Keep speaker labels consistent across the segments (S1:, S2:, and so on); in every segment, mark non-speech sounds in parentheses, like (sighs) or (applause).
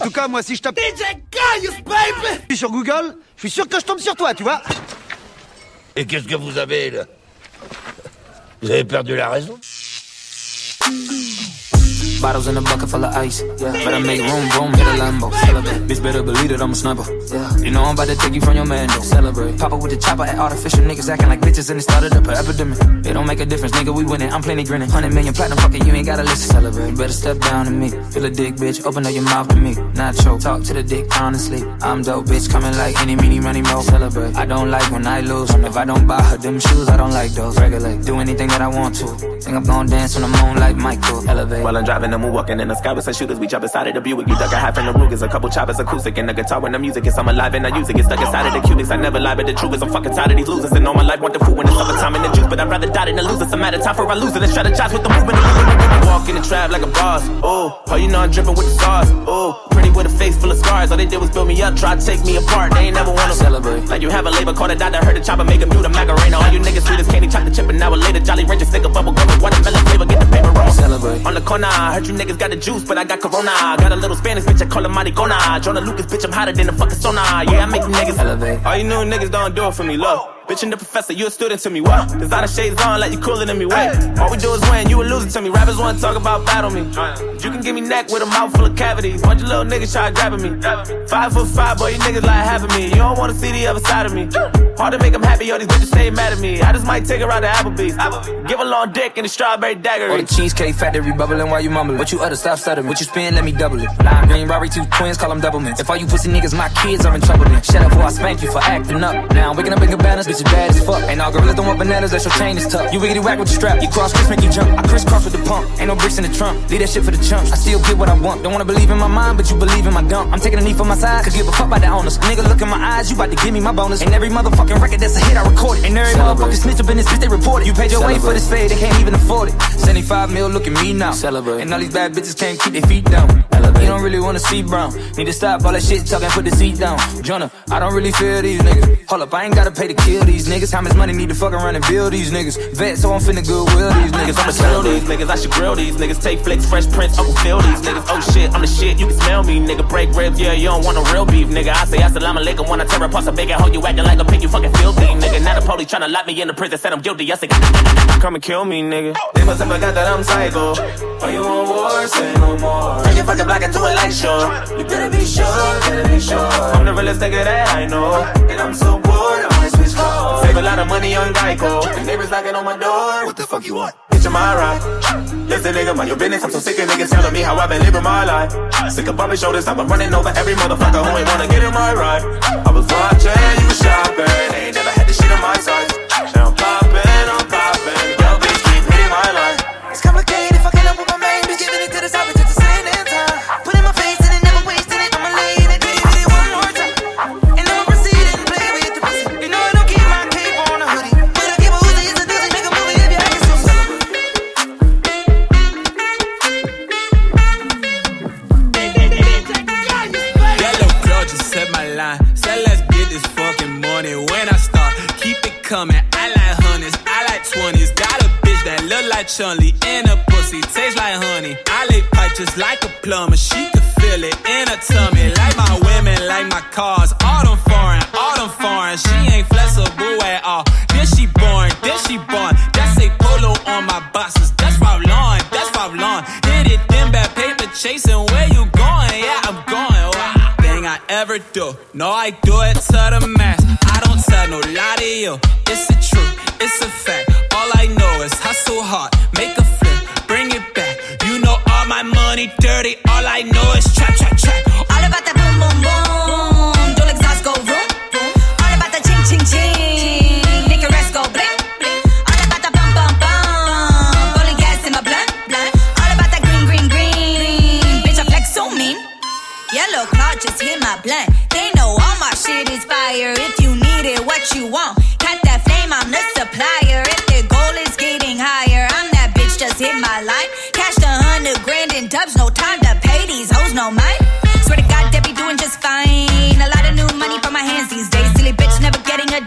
S1: En tout cas, moi, si je tape
S2: DJ baby!
S1: Sur Google, je suis sûr que je tombe sur toi, tu vois.
S3: Et qu'est-ce que vous avez, là? Vous avez perdu la raison?
S4: Bottles in a bucket full of ice. Yeah. Better make room, boom, hit a Lambo. Celebrate. Bitch, better believe that I'm a sniper. Yeah. You know I'm about to take you from your man, though. Celebrate. Papa with the chopper at artificial niggas acting like bitches and it started up an epidemic. It don't make a difference, nigga, we winning. I'm plenty grinning. 100 million platinum, fuck it, you ain't gotta listen. Celebrate. Better step down to me. Feel a dick, bitch. Open up your mouth to me. Not choke. Talk to the dick, honestly. I'm dope, bitch. Coming like any, meeny, money, mo. Celebrate. I don't like when I lose. If I don't buy her them shoes, I don't like those. Regulate. Do anything that I want to. Think I'm gonna dance on the moon like Michael. Elevate.
S5: While I'm driving, I'm walking in the sky with some shooters. We jump inside of the Buick. You duck a half in the Rugers. A couple choppers, acoustic, and the guitar when the music is. I'm alive and I use it. Get stuck inside of the cubics. I never lie, but the truth is I'm fucking tired of these losers. And all my life want the food when it's summertime in the juice. But I'd rather die than to lose. It's a matter of time for I lose it and strategize with the movement. Walk in the trap like a boss. Oh, oh, you know I'm dripping with the stars. Oh, pretty with a face full of scars. All they did was build me up, try to take me apart. They ain't never wanna
S4: celebrate.
S5: Like you have a labor, call the doctor, heard the chopper, make a mute a Macarena. All you niggas sweet as candy, chop the chip, and now later. Jolly Rancher, stick a bubble gum, watermelon flavor, get the paper roll.
S4: Celebrate.
S5: On the corner, I heard you niggas got the juice, but I got corona. Got a little Spanish bitch, I call her Maricona. Joyner Lucas, bitch, I'm hotter than the fucking sauna. Yeah, I make niggas
S4: elevate.
S5: All you new niggas don't do it for me, look. Bitch and the professor, you a student to me. What? Designer shades on like you cooler than me. Wait, all we do is win, you a loser to me. Rappers wanna talk about battle me. You can give me neck with a mouth full of cavities. Bunch of little niggas try grabbing me. Five foot five, boy, you niggas like having me. You don't wanna see the other side of me. Hard to make them happy, all these bitches stay mad at me. I just might take her out to Applebee's. Give a long dick and a strawberry dagger.
S4: Or the cheesecake factory bubbling while you mumbling. What you utter, stop stuttering. What you spin, let me double it. Lime green, Robbery, two twins, call them doublemans. If all you pussy niggas, my kids are in trouble then. Shut up before I spank you for acting up. Now I'm waking up in cabanas, bitch, bad as fuck. Ain't all gorillas don't want bananas, that's your chain is tough. You wiggity whack with the strap, you cross Chris, make you jump. I crisscross with the pump, ain't no bricks in the trunk. Leave that shit for the chumps. I still get what I want. Don't wanna believe in my mind, but you believe in my dump. I'm taking a knee for my side, cause give a fuck about the owners. Nigga, look in my eyes, you about to give me my bonus. And every motherfucking record that's a hit, I record it. And every motherfucking snitch up in this bitch, they report it. You paid your way for this fade, they can't even afford it. 75 mil, look at me now. Celebrate. And all these bad bitches can't keep their feet down. Elevate. You don't really wanna see brown. Need to stop all that shit talking, put the seat down. Joyner, I don't really feel these niggas. Hold up, I ain't gotta pay to kill these niggas. How much money need to fuck around and build these niggas? Vet, so I'm finna goodwill these niggas.
S5: I'ma sell these niggas, I should grill these niggas. Take flicks, fresh prints, Uncle Phil these niggas. Oh shit, I'm the shit, you can smell me, nigga. Break ribs, yeah, you don't want no real beef, nigga. I say assalamu alaikum when I tear apart a big hoe, you acting like a pig, you fucking filthy, nigga. Now the police tryna lock me in the prison, said I'm guilty. I say, come and kill me, nigga. They must have forgot that I'm psycho. Are you on war? Say no more. Turn your fucking black into a light show. You better be sure, better be sure. I'm the realest nigga that I know. And I'm so bored, a lot of money on Geico. The neighbors knocking on my door. What the fuck you want? Bitch, am I right? Listen, nigga, mind your business. I'm so sick of niggas telling me how I've been living my life. Sick of bumping shoulders, I've been running over every motherfucker who ain't wanna get in my ride. I was watching, you was shopping. Ain't never had this shit on my side. Now I'm popping, I'm popping. Yo, bitch, keep hitting my line.
S6: It's complicated,
S7: Chun-Li and a pussy tastes like honey. I lay pipe just like a plumber. She could feel it in her tummy. Like my women, like my cars. All them foreign, all them foreign. She ain't flexible at all. Then she born, then she born. That's a polo on my boxes. That's Ralph Lauren, that's Ralph Lauren. Hit it, then bad paper chasing. Where you going? Yeah, I'm going. Wow. Thing I ever do. No, I do it to the max. I don't tell no lie to you. It's hard, make a flip, bring it back. You know all my money dirty. All I know is trap, trap, trap.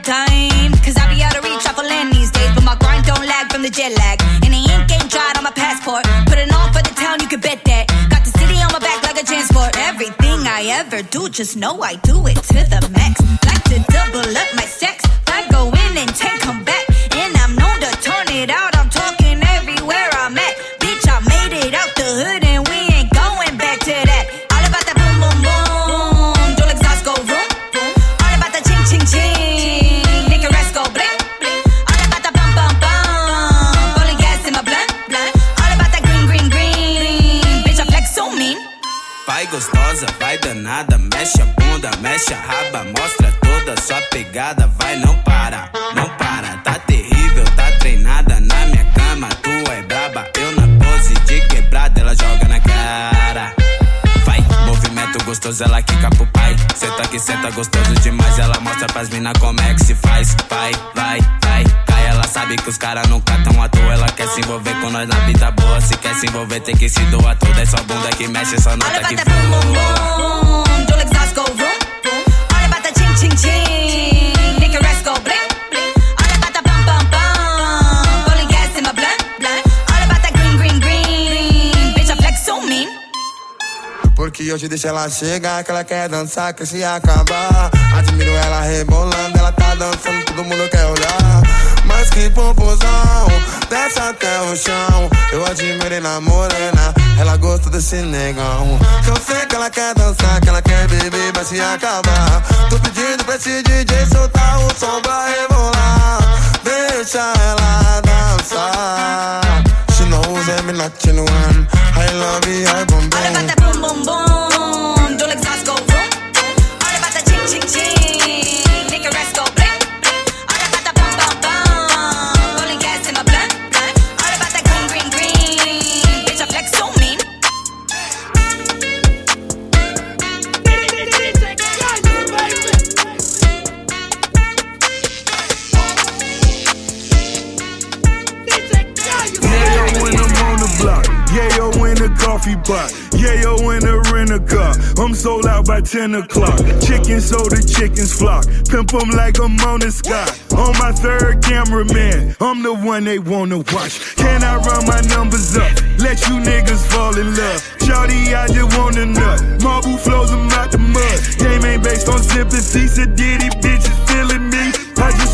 S6: Dime. Cause I be out of reach, land these days. But my grind don't lag from the jet lag. And the ink ain't dried on my passport. Put it on for the town, you can bet that. Got the city on my back like a transport. Everything I ever do, just know I do it to the max. Like to double up
S7: envolver, tem que se doar toda. Só bunda que mexe, só
S6: All
S7: nota
S6: about
S7: que
S6: that boom, boom,
S7: voa.
S6: boom. Dual exhaust go vroom, vroom. All about that ching, ching, ching. Make your ass go bling, bling. All about that bum, bum, bum. Rolling gas in my blunt, blunt. All about that green, green, green. Bitch, I flex so mean.
S2: Porque hoje deixa ela chegar, que ela quer dançar, que se acabar. Admiro ela rebolando, ela tá dançando, todo mundo quer olhar. Mas que popozão, desce até o chão. Eu admirei na morena, ela gosta desse negão. Eu sei que ela quer dançar, que ela quer beber, vai se acabar. Tô pedindo pra esse DJ soltar o som pra rebolar. Deixa ela dançar. She knows me not genuine. I love you, I boom
S6: All about
S2: boom.
S6: that boom,
S8: pot. Yayo in the rent a car. I'm sold out by 10 o'clock. Chicken so the chickens flock. Pimp 'em like I'm on the sky. On my third cameraman. I'm the one they wanna watch. Can I run my numbers up? Let you niggas fall in love. Shawty, I just wanna nut. Marble flows 'em out the mud. Game ain't based on sympathy. Said Diddy bitches feeling me.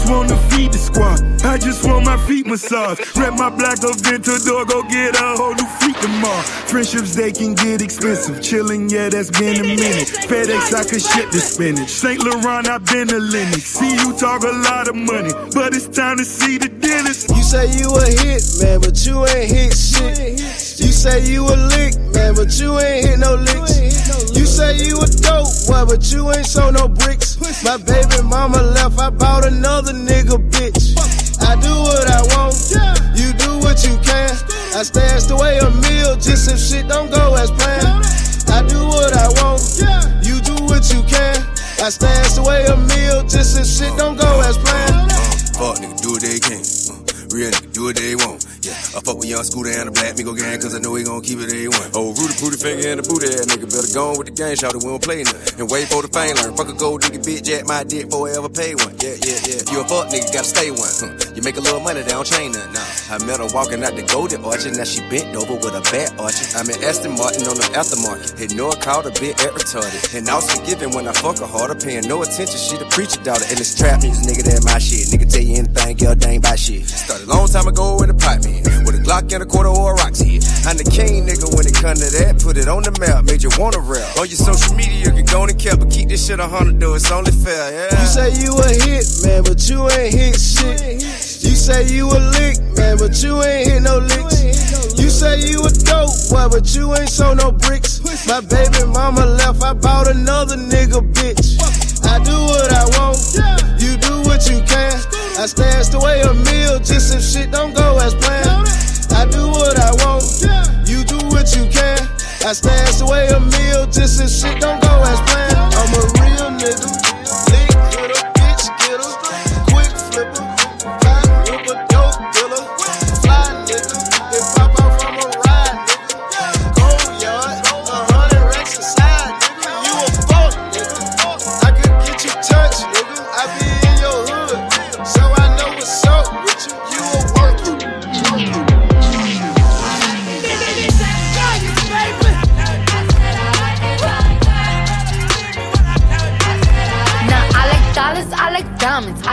S8: I just wanna feed the squad. I just want my feet massaged. Rep my black Aventador, go get a whole new freak tomorrow. Friendships, they can get expensive. Chilling, yeah, that's been a minute. FedEx, I could ship the spinach. St. Laurent, I've been to Lenox. See you talk a lot of money, but it's time to see the dentist.
S9: You say you a hit, man, but you ain't hit shit. You say you a lick, man, but you ain't hit no licks. You say you a dope boy, but you ain't sold no bricks. My baby mama left, I bought another nigga bitch. I do what I want, you do what you can. I stashed away a meal just if shit don't go as planned. I do what I want, you do what you can. I stashed away a meal just if shit don't go as planned.
S10: Fuck nigga, do what they can. Uh, real nigga, do what they want. Yeah, I fuck with young scooter and the black Migo gang, cause I know he gon' keep it A1. Oh, Rudy Pooty finger and the booty ass nigga, better go on with the game, shout it, we don't play nothing. And wait for the fame learn. Fuck a gold digger bitch, jack my dick before I ever pay one. Yeah, yeah, yeah. You a fuck nigga, gotta stay one. Huh. You make a little money, they don't chain nothing. Nah. I met her walking out the golden orchard, now she bent over with a bat orchard. I'm in Aston Martin on the aftermarket. No called a bit at retarded. And I was forgiving when I fuck her harder, paying no attention. She the preacher daughter, and it's trap music, nigga, that my shit. Nigga tell you anything, girl, ain't buy shit. Started a long time ago in the pipe, With a Glock and a quarter or a Roxy. I'm the king, nigga, when it come to that. Put it on the map, made you wanna rap. On your social media, you can go and cap, but keep this shit a hundred, though. It's only fair, yeah.
S9: You say you a hit, man, but you ain't hit shit. You say you a lick, man, but you ain't hit no licks. You say you a dope boy, but you ain't sold no bricks. My baby mama left, I bought another nigga bitch. I do what I want, what you can. I stashed away a meal just if shit don't go as planned. I do what I want, you do what you can. I stashed away a meal just if shit don't go as planned. I'm a real nigga,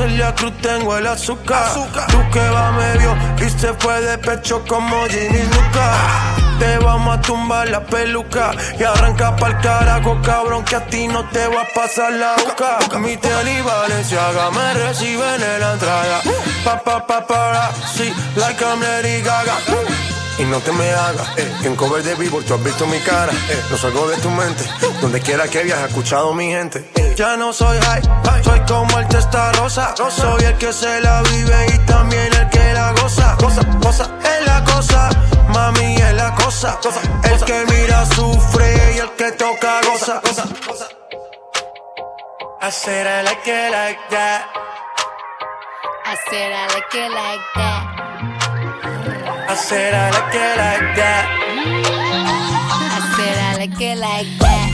S11: Celia Cruz tengo el azúcar. Tú que va medio y se fue de pecho como Ginny Luca. Te vamos a tumbar la peluca y arranca pa'l carajo, cabrón, que a ti no te va a pasar la boca. Mi tenis y Valenciaga me reciben en la entrada. Pa, pa, pa, para, sí, like I'm Lady Gaga. Y no te me hagas, eh, en cover de Billboard tú has visto mi cara. Eh, no salgo de tu mente, donde quiera que viajes, escuchado mi gente. Ya no soy high, soy como el testa rosa. Soy el que se la vive y también el que la goza. Cosa, cosa, es la cosa, mami es la cosa. El que mira sufre y el que toca goza. I said I like it like that.
S12: I said I like it like that.
S11: I said I like it like that.
S12: I said I like it like that.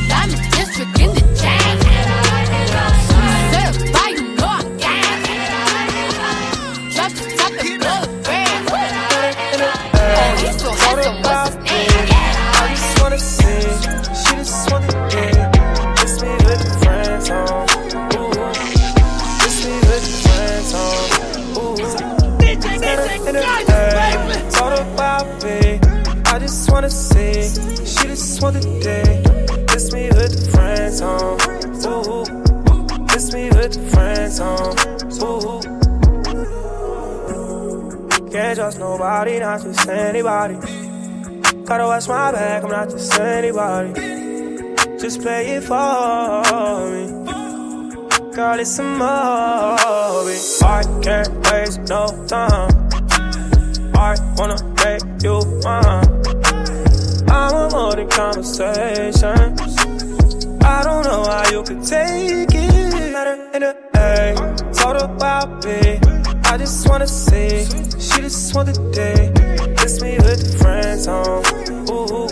S12: Handsome. What's his name?
S13: I just wanna see, she just wanna get. Kiss me with the friends on. Ooh, kiss me with the friends on. Ooh, DJ, DJ, Talk about me. I just wanna see, she just wanna date. Kiss me with the friends on. Ooh, kiss me with the friends on. Ooh. Can't trust nobody, not just anybody. Gotta watch my back, I'm not just anybody. Just play it for me. Girl, it's a movie. I can't waste no time. I wanna make you mine. I want more than conversations. I don't know how you could take it. Matter in the A. Talk about me. I just wanna see. She just want the day. Kiss me with the friends on. Ooh.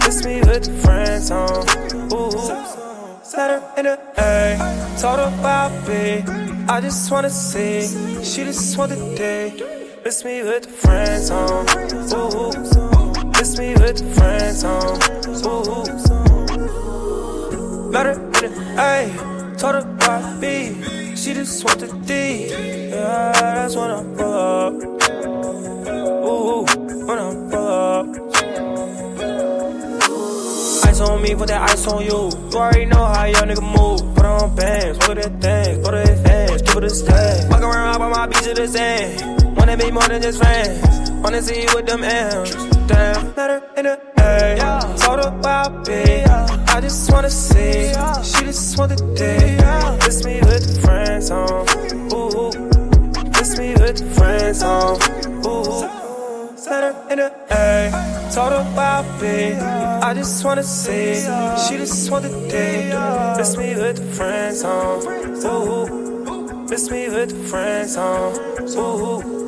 S13: Kiss me with the friends on. Ooh. Matter in the A. Talk about me. I just wanna see. She just want the day. Kiss me with the friends on. Ooh. Kiss me with the friends on. Ooh.
S14: She just want the D. Yeah, that's when I pull up. Ooh, when I pull up. Ice on me, put that ice on you. You already know how your nigga move. Put on bands, put that thing, put that fans, give it a stand. Walk around, hop on my beat to the sand. Wanna be more than just friends. Wanna see you with them M's. Damn, matter in the A. Told her where I be just wanna see, she just want the day. Miss me with the friends on, ooh. Miss me with the friends on, ooh. Set her in the A, told her where I be. I just wanna see, she just want the day. Miss me with the friends on, ooh. Miss me with the friends on, ooh.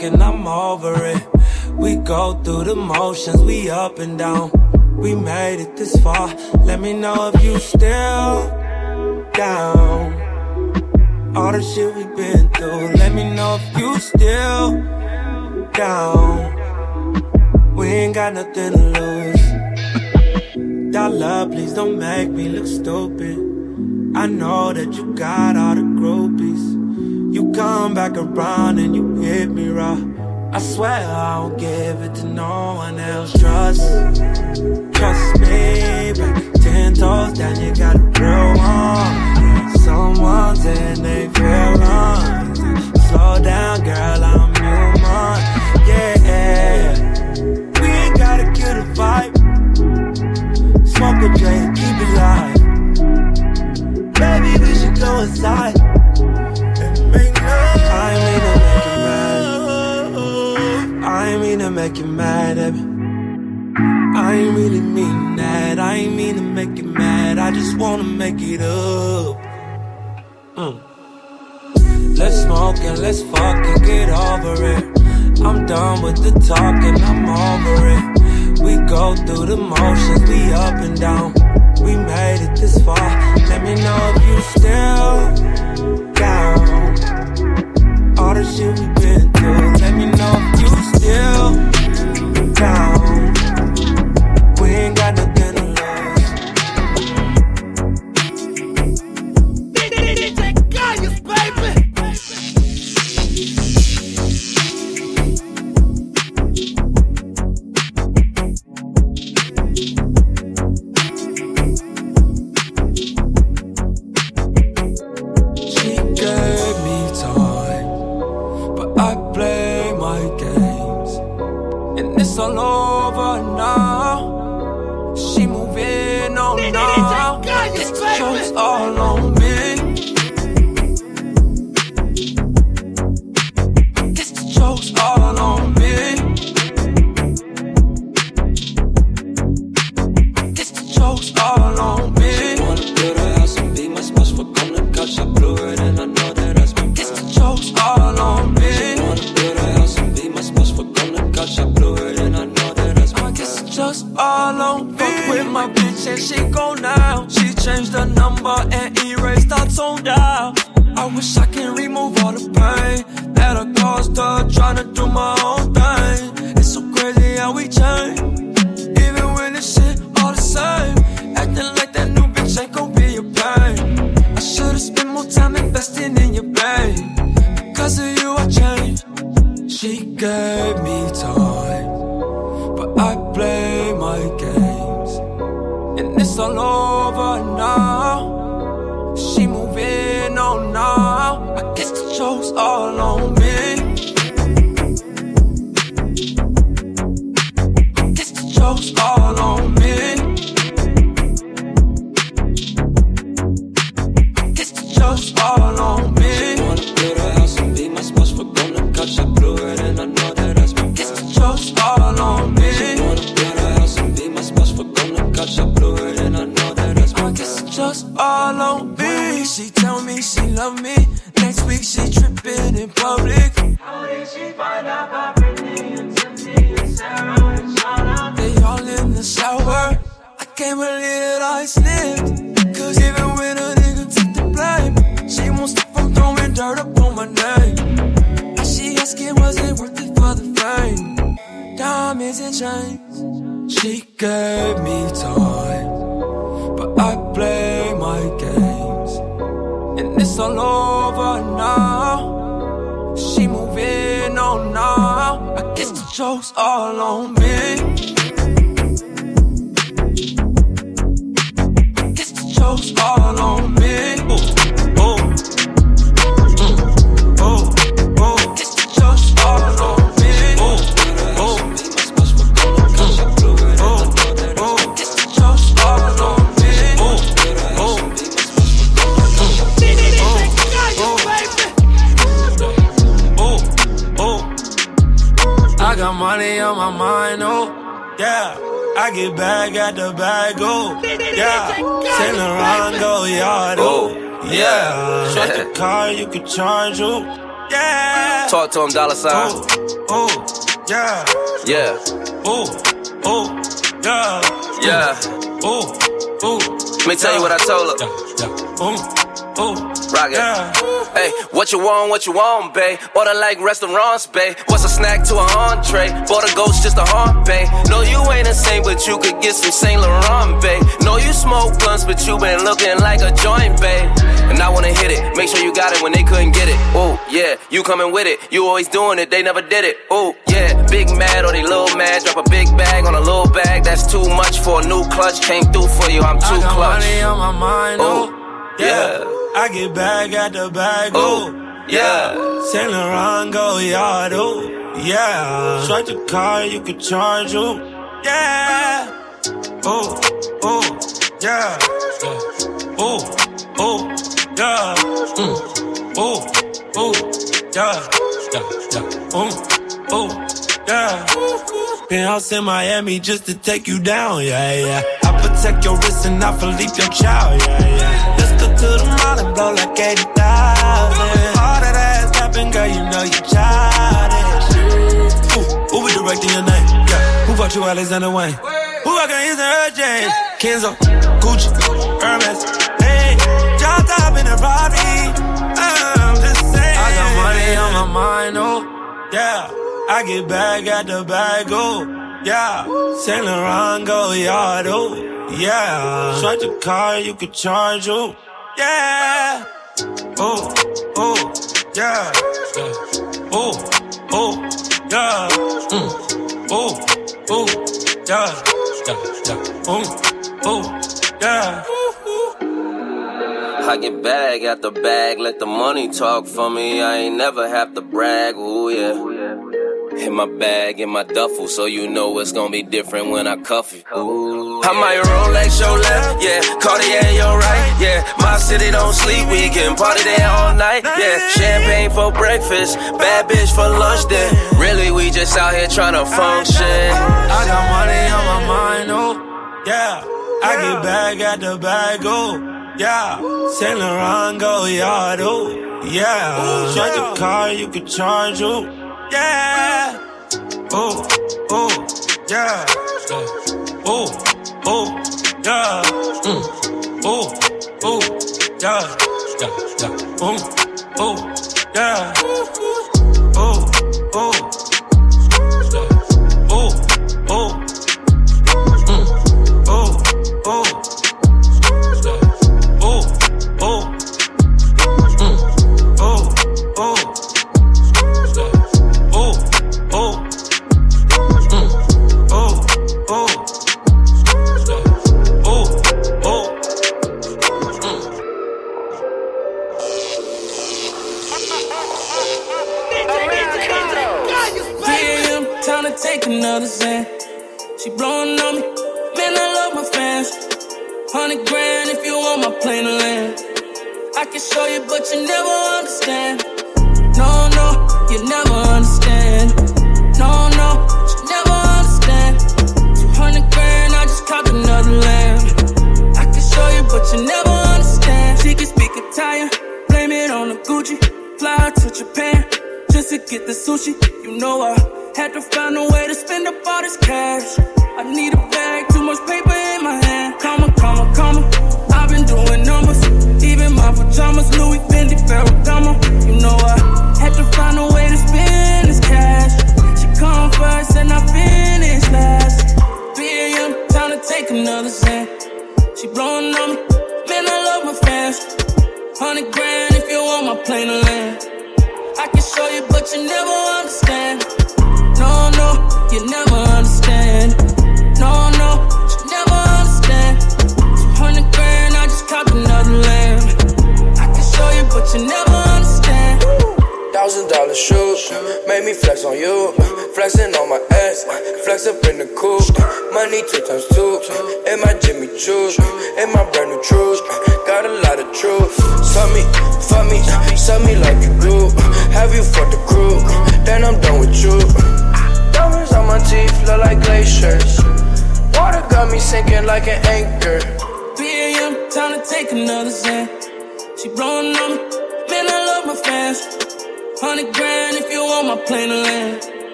S14: Talking, I'm over it. We go through the motions, we up and down. We made it this far. Let me know if you still down. All the shit we been through. Let me know if you still down. We ain't got nothing to lose. Dollar, please don't make me look stupid. I know that you got all the groupies. Come back around and you hit me raw. I swear I don't give it to no one else. Trust, trust me, baby. Ten toes down, you got a real one. Someone's in they feel wrong. Slow down, girl, I'm human. Yeah, we ain't gotta kill the vibe. Smoke a J keep it live. Baby, we should go inside make you mad at me. I ain't really mean that. I ain't mean to make you mad. I just wanna make it up. Mm. Let's smoke and let's fuck and get over it. I'm done with the talking, I'm over it. We go through the motions, we up and down. We made it this far. Let me know if you still down. All the shit we've been through. Let me know if you still the
S15: and
S14: erased our tone down. I wish I can remove all the pain that I caused her trying to do my own yeah.
S16: Him, dollar oh, sign.
S14: Oh, oh, yeah.
S16: Yeah.
S14: Oh, oh, yeah.
S16: Yeah.
S14: Oh, oh.
S16: Let me tell you what I told her.
S14: yeah Oh, oh.
S16: Rock it. Hey, what you want, what you want, babe? Order like restaurants, babe. What's a snack to an entree? Bought a ghost just a haunt, babe. No, you ain't the same, but you could get some Saint Laurent, babe. No, you smoke blunts, but you been looking like a joint, babe. And I wanna hit it. Make sure you got it when they couldn't get it. Oh, yeah, you coming with it. You always doing it, they never did it. Oh, yeah, big mad or they little mad. Drop a big bag on a little bag. That's too much for a new clutch. Came through for you, I'm too
S14: I got
S16: clutch.
S14: money on my mind, oh,
S16: yeah.
S14: I get back at the bag, oh,
S16: yeah.
S14: Saint Laurent go yard, oh, yeah. Swipe the car, you can charge, oh, yeah. Oh, oh, yeah. Oh, oh, yeah. Mm. Oh, oh, yeah. Yeah, yeah. Oh, oh, yeah. Penthouse in Miami just to take you down, yeah, yeah. I protect your wrist and I Philippe your child, yeah, yeah. To the mall and blow like 80,000. All that ass tapping, girl, you know you childish. Who, who be directing your name? Yeah. Who bought you Alexander Wang? Who I can use her James? Kenzo, Gucci, Hermes. Hey, drop top in the Rari. Uh, I'm just saying. I got money on my mind, oh, yeah. I get back at the bag, oh, yeah. Saint Laurent go yard, oh, yeah. Swipe the car, you can charge, oh, yeah. Oh, oh, yeah. Oh, oh, yeah. Mm. Oh, oh, yeah. Yeah, yeah. Oh, oh, yeah.
S16: I get bag the bag, let the money talk for me. I ain't never have to brag, ooh yeah. In my bag, in my duffel, so you know it's gonna be different when I cuff it. Ooh, I might Rolex your left, yeah. Cartier your right, yeah. My city don't sleep, we can party there all night, yeah. Champagne for breakfast, bad bitch for lunch, then. Really, we just out here trying to function.
S14: I got money on my mind, oh, yeah. I get back at the bag, oh, yeah. Saint Laurent go yard, oh, yeah. Swipe the car, you can charge, oh, yeah. Oh, oh, yeah. Oh, oh, yeah. Mm. Oh, oh, yeah. Yeah, yeah. Oh, oh, yeah. Oh.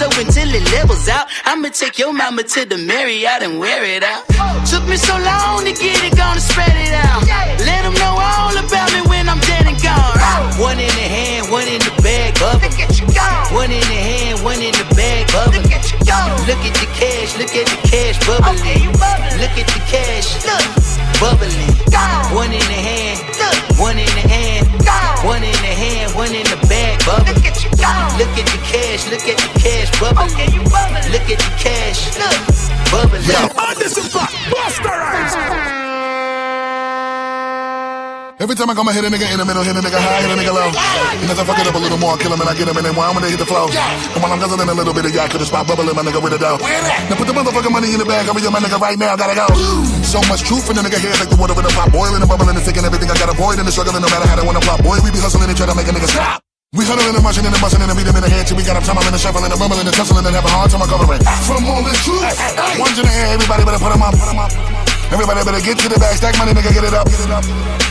S17: So until it levels out, I'ma take your mama to the Marriott and wear it out. Took me so long to get it, gonna spread it out. Let them know all about me when I'm dead and gone. One in the hand, one in the bag, bubble. One in the hand, one in the bag, bubble. Look at the cash, look at the cash bubbling. The cash bubbling. Look at the cash, look, bubbling.
S8: Yeah. this is Busta Every time I come, I hit a nigga in the middle, hit a nigga high, hit a nigga low. And as I fuck it up a little more, I kill him and I get him and then while I'm gonna hit the flow. And while I'm guzzling a little bit of yak, could spot bubbling my nigga with a dough. Now put the motherfucking money in the bag, hurry up my nigga right now, gotta go. So much truth in the nigga here, like the water in the pot, boiling and bubbling and taking everything I got to avoid and the struggling no matter how they wanna plot. Boy, we be hustling and try to make a nigga stop. We huddling and marching and busting and beat them in the head till we got them in the shuffling and rumbling and tussling and have a hard time recovering. From all this truth, ones in the air, everybody better put them up. Put them up, everybody better get to the bag, stack money, nigga, get it up.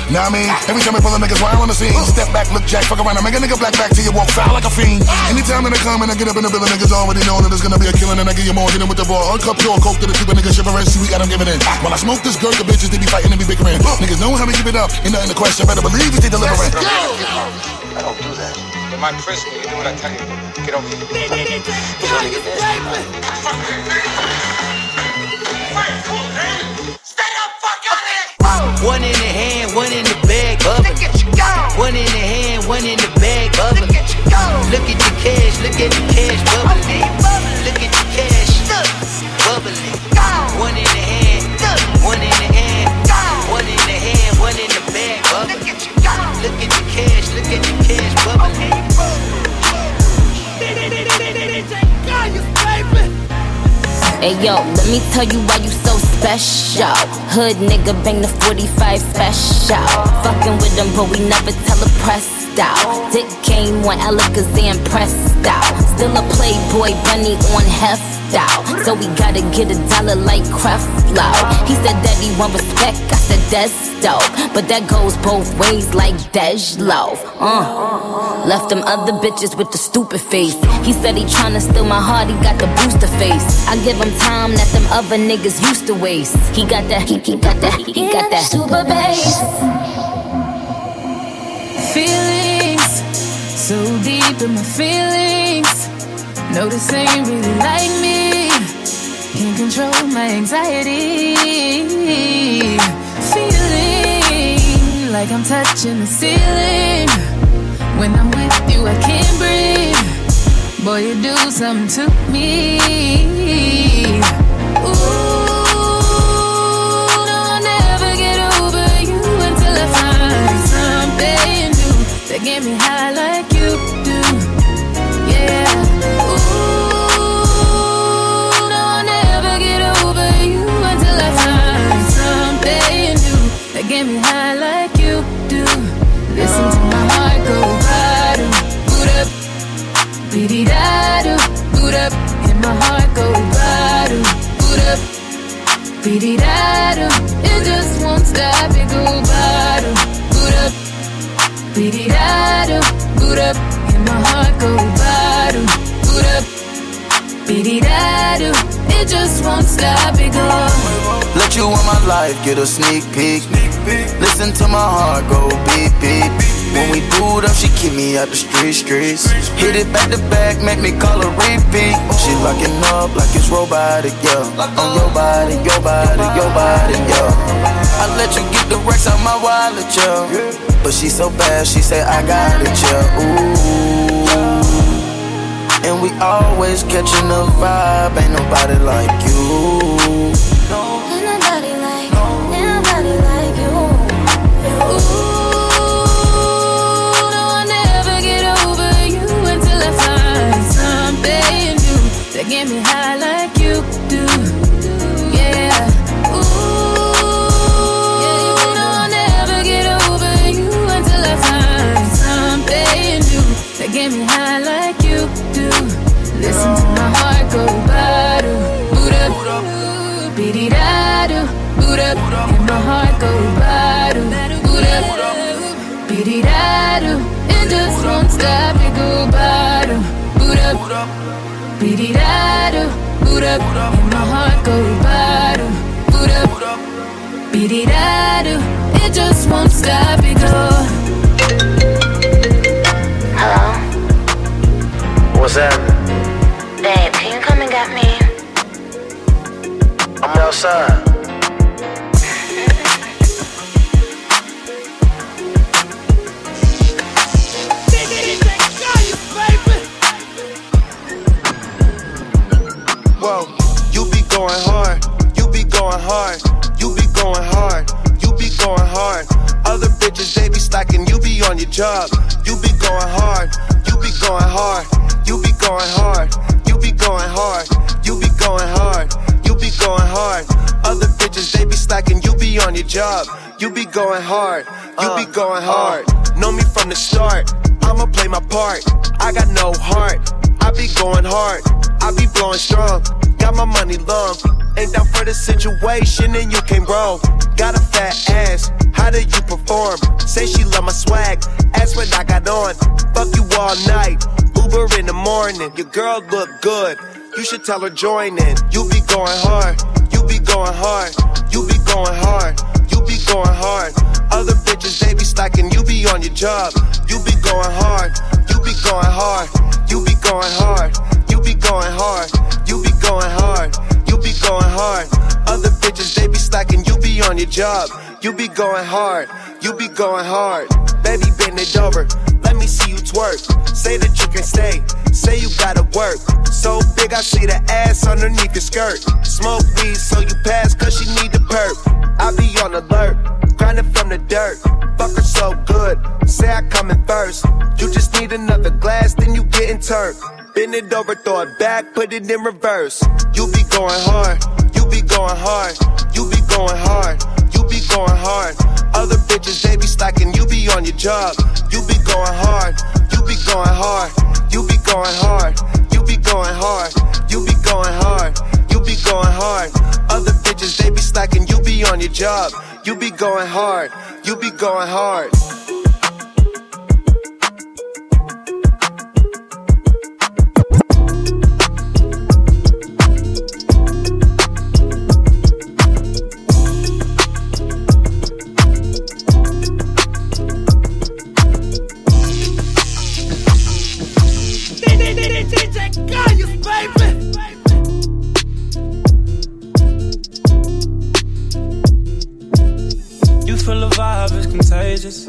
S8: Now I mean, every time we pull a niggas wire on the scene, step back, look jack, fuck around, and make a nigga black back till you walk foul like a fiend. Anytime that I come and I get up in the building, niggas already know that it's gonna be a killing, and I give you more, hit 'em with the raw, uncup pure coke to the people, niggas shivering, see we got them giving in. While I smoke this girl, the bitches, they be fighting and be bickering. Niggas know how we give it up, ain't nothing to question, better believe it, they delivering.
S18: I don't do that. It might press me. You do what I tell you. Get over here.
S17: One in the hand, one in the bag, bubbling. One in the hand, one in the bag, bubbling. Look at the cash, look
S19: Hey yo, let me tell you why you so special. Hood nigga bang the 45 special. Fucking with them, but we never tell a pressed out. Dick game one Alakazam pressed out. Still a playboy bunny on heft out. So we gotta get a dollar like Creflo. He said that he want respect, I said that's dope. But that goes both ways like Dej. Uh. Left them other bitches with the stupid face. He said he tryna steal my heart, he got the booster face. I give him time that them other niggas used to waste. He got that, he, he got that, he, he got that super bass.
S20: Feelings so deep in my feelings. No, this ain't really like me. Can't control my anxiety. Feeling like I'm touching the ceiling. When I'm with you, I can't breathe. Boy, you do something to me. That get me high like you do. Yeah. Ooh, no, I'll never get over you until I find something new. That get me high like you do. Listen to my heart go bada, boot up, beady da do, boot up, and my heart go bada, boot up, beady da do. It just won't stop, it go bada, da do. It just won't stop, it.
S21: Let you in my life get a sneak peek. Listen to my heart go beep beep. When we boot up, she keep me out the street streets. Hit it back to back, make me call her repeat. She locking up like it's robotic, yeah. On your body, your body, your body, yeah. I let you get the racks out my wallet, yeah. But she so bad, she say I got it, yeah. Ooh. And we always catching the vibe, ain't nobody like you.
S20: Ain't nobody like, ain't nobody like you. Ooh, no, I'll never get over you until I find something new get me high heart go bada, boot up, beady da do. It just won't stop, it go bada, boot up, beady da boot up, and my heart go bada, boot up, beady da. It just won't stop, it go.
S22: Hello?
S21: What's that?
S22: Babe, can you come and get me?
S21: I'm outside.
S23: Going hard, you be going hard, you be going hard, you be going hard. Other bitches, they be slacking, you be on your job. You be going hard, you be going hard, you be going hard, you be going hard, you be going hard, you be going hard. Other bitches, they be slacking, you be on your job. You be going hard, you be going hard. Know me from the start, I'ma play my part. I got no heart, I be going hard, I be blowing strong. Got my money long, ain't down for the situation and you came wrong. Got a fat ass, how do you perform? Say she love my swag, ask what I got on. Fuck you all night, Uber in the morning. Your girl look good, you should tell her join in. You be going hard, you be going hard, you be going hard, you be going hard. Other bitches they be slacking, you be on your job. You be going hard, you be going hard, you be going hard, you be going hard, you be going hard, you be going hard. Other bitches they be slacking, you be on your job. You be going hard, you be going hard. Baby, bend it over, let me see you twerk. Say that you can stay, say you gotta work. So big, I see the ass underneath your skirt. Smoke weed, so you pass, cause she need the perk. I be on alert, grinding from the dirt. Fuck her so good, say I come in first. You just need another glass, then you getting turned. Bend it over, throw it back, put it in reverse. You be going hard, you be going hard, you be going hard, be going hard. Other bitches, they be slacking, you be on your job. You be going hard, you be going hard, you be going hard, you be going hard, you be going hard, you be going hard. Other bitches, they be slacking, you be on your job. You be going hard, you be going hard.
S13: Contagious.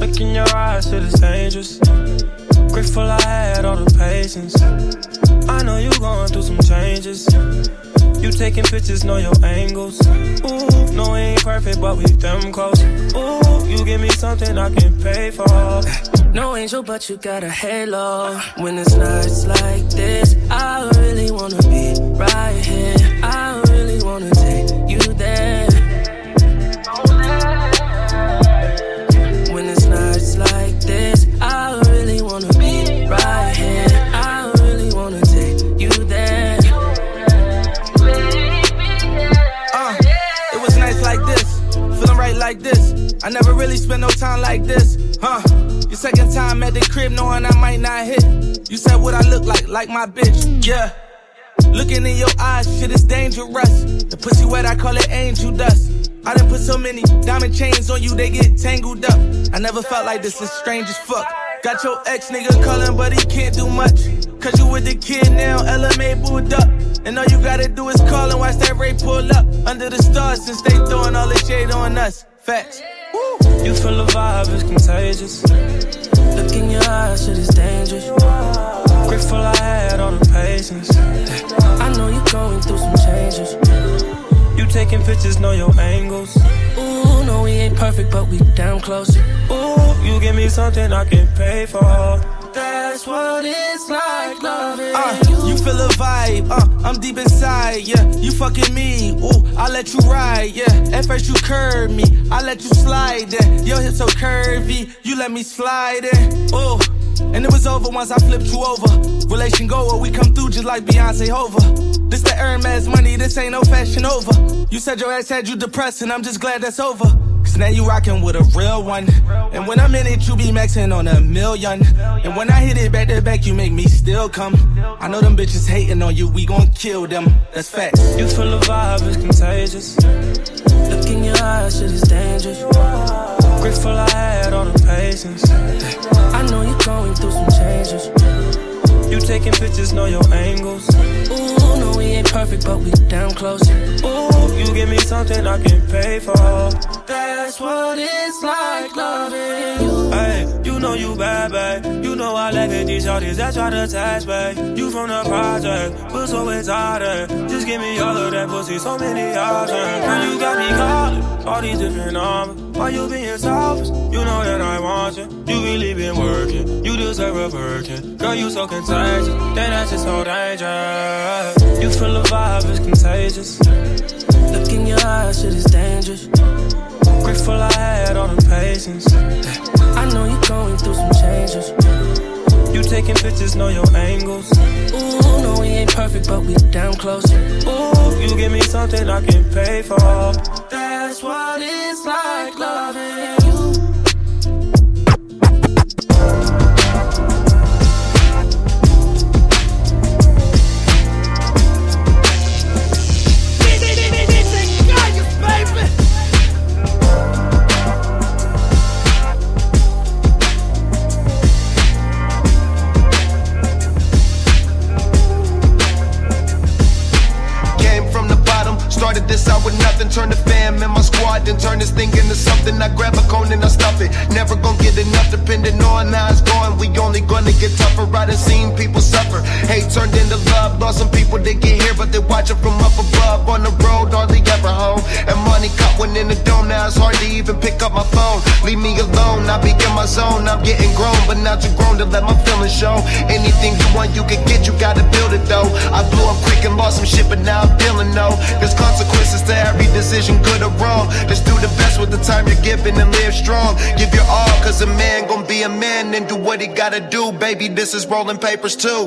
S13: Look in your eyes, shit is dangerous. Grateful I had all the patience. I know you going through some changes. You taking pictures, know your angles. Ooh, no, we ain't perfect, but we them close. Ooh, you give me something I can pay for.
S14: No angel, but you got a halo. When it's nights like this, I really wanna be right
S24: I never really spent no time like this, huh? Your second time at the crib, knowing I might not hit. You said what I look like, like my bitch, yeah. Looking in your eyes, shit is dangerous. The pussy wet, I call it angel dust. I done put so many diamond chains on you, they get tangled up. I never felt like this, is strange as fuck. Got your ex nigga calling, but he can't do much. Cause you with the kid now, Ella Mai booed up. And all you gotta do is call and watch that Wraith pull up. Under the stars, since they throwing all the shade on us. Facts.
S13: You feel the vibe, it's contagious.
S14: Look in your eyes, shit is dangerous.
S13: Grateful I had all the patience.
S14: I know you're going through some changes.
S13: You taking pictures, know your angles.
S14: Ooh, no, we ain't perfect, but we damn close.
S13: Ooh, you give me something I can pay for.
S14: That's what it's like loving
S24: Uh, you feel a vibe, uh, I'm deep inside, yeah. You fucking me, ooh, I let you ride, yeah. At first you curved me, I let you slide, yeah. Your hips so curvy, you let me slide, in, ooh. And it was over once I flipped you over. Relation goer, we come through just like Beyonce Hova. This the Hermes money, this ain't no fashion over. You said your ass had you depressed, and I'm just glad that's over. Cause now you rockin' with a real one. And when I'm in it, you be maxing on a million. And when I hit it back to back, you make me still come. I know them bitches hating on you, we gon' kill them. That's facts.
S13: You feel the vibe, it's contagious.
S14: Look in your eyes, shit is dangerous.
S13: Grateful I had all the patience.
S14: I know you're going through some changes.
S13: You taking pictures, know your angles.
S14: Ain't perfect, but we damn close.
S13: Ooh, you give me something I can pay for.
S14: That's what it's like loving you.
S13: Hey, you know you bad, babe. You know I like it, these shorties that try to touch, babe. You from the project, but so exotic. Just give me all of that pussy, so many options. Girl, you got me calling all these different numbers. Why you being selfish? You know that I want you. You really been working. You deserve a Birkin. Girl, you so contagious. Then that's just so dangerous. You feel the vibe, it's contagious.
S14: Look in your eyes, shit is dangerous.
S13: Grateful I had all the patience.
S14: Know you going through some changes.
S13: You taking pictures, know your angles.
S14: Ooh, no, we ain't perfect, but we damn close.
S13: Ooh, you give me something I can pay for.
S14: That's what it's like loving
S23: time you're given and live strong. Give your all, cause a man gon' be a man and do what he gotta do. Baby, this is rolling papers too.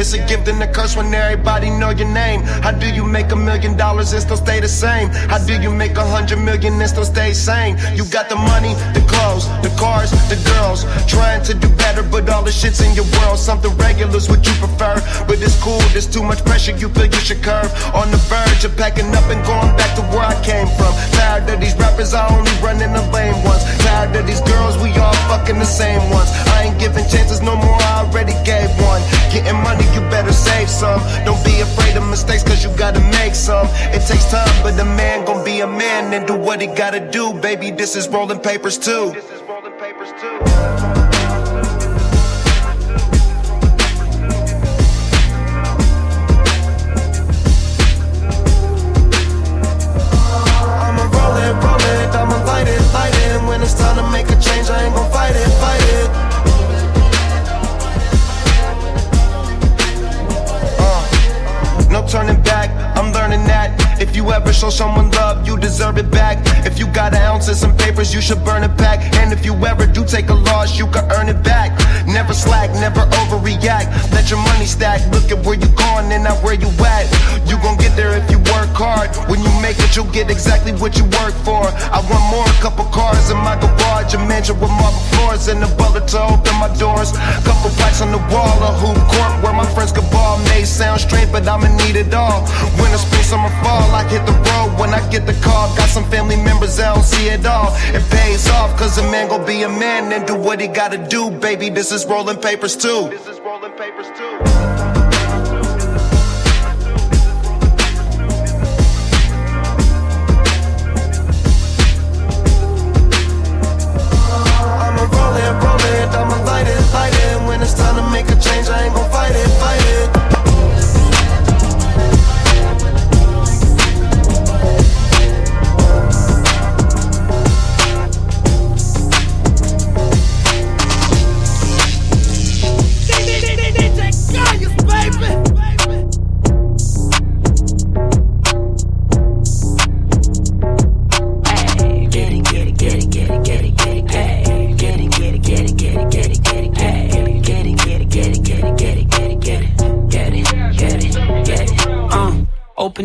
S23: It's a gift and a curse when everybody know your name. How do you make a million dollars and still stay the same? How do you make a hundred million and still stay sane? You got the money, the clothes, the cars, the girls. Trying to do better, but all the shit's in your world. Something regular's what you prefer. But it's cool, there's too much pressure, you feel you should curve. On the verge of packing up and going back to where I came from. Tired of these rappers, I only run in the lame ones. Tired of these girls, we all fucking the same ones. Ain't giving chances no more, I already gave one. Getting money, you better save some. Don't be afraid of mistakes, cause you gotta make some. It takes time, but a man gon' be a man and do what he gotta do. Baby, this is rolling papers too. Stack. Look at where you going and not where you at. You gon' get there if you work hard. When you make it, you'll get exactly what you work for. I want more, a couple cars in my garage, a mansion with marble floors and a bullet to open my doors. Couple plaques on the wall, a hoop court where my friends could ball. May sound strange, but I'ma need it all. Winter, spring, summer, fall, I hit the road when I get the call. Got some family members, I don't see it all. It pays off, cause a man gon' be a man and do what he gotta do, baby. This is rolling papers too. This is rolling papers too. Roll it, I'ma light. When it's time to make a change, I ain't gon' fight it, fight it.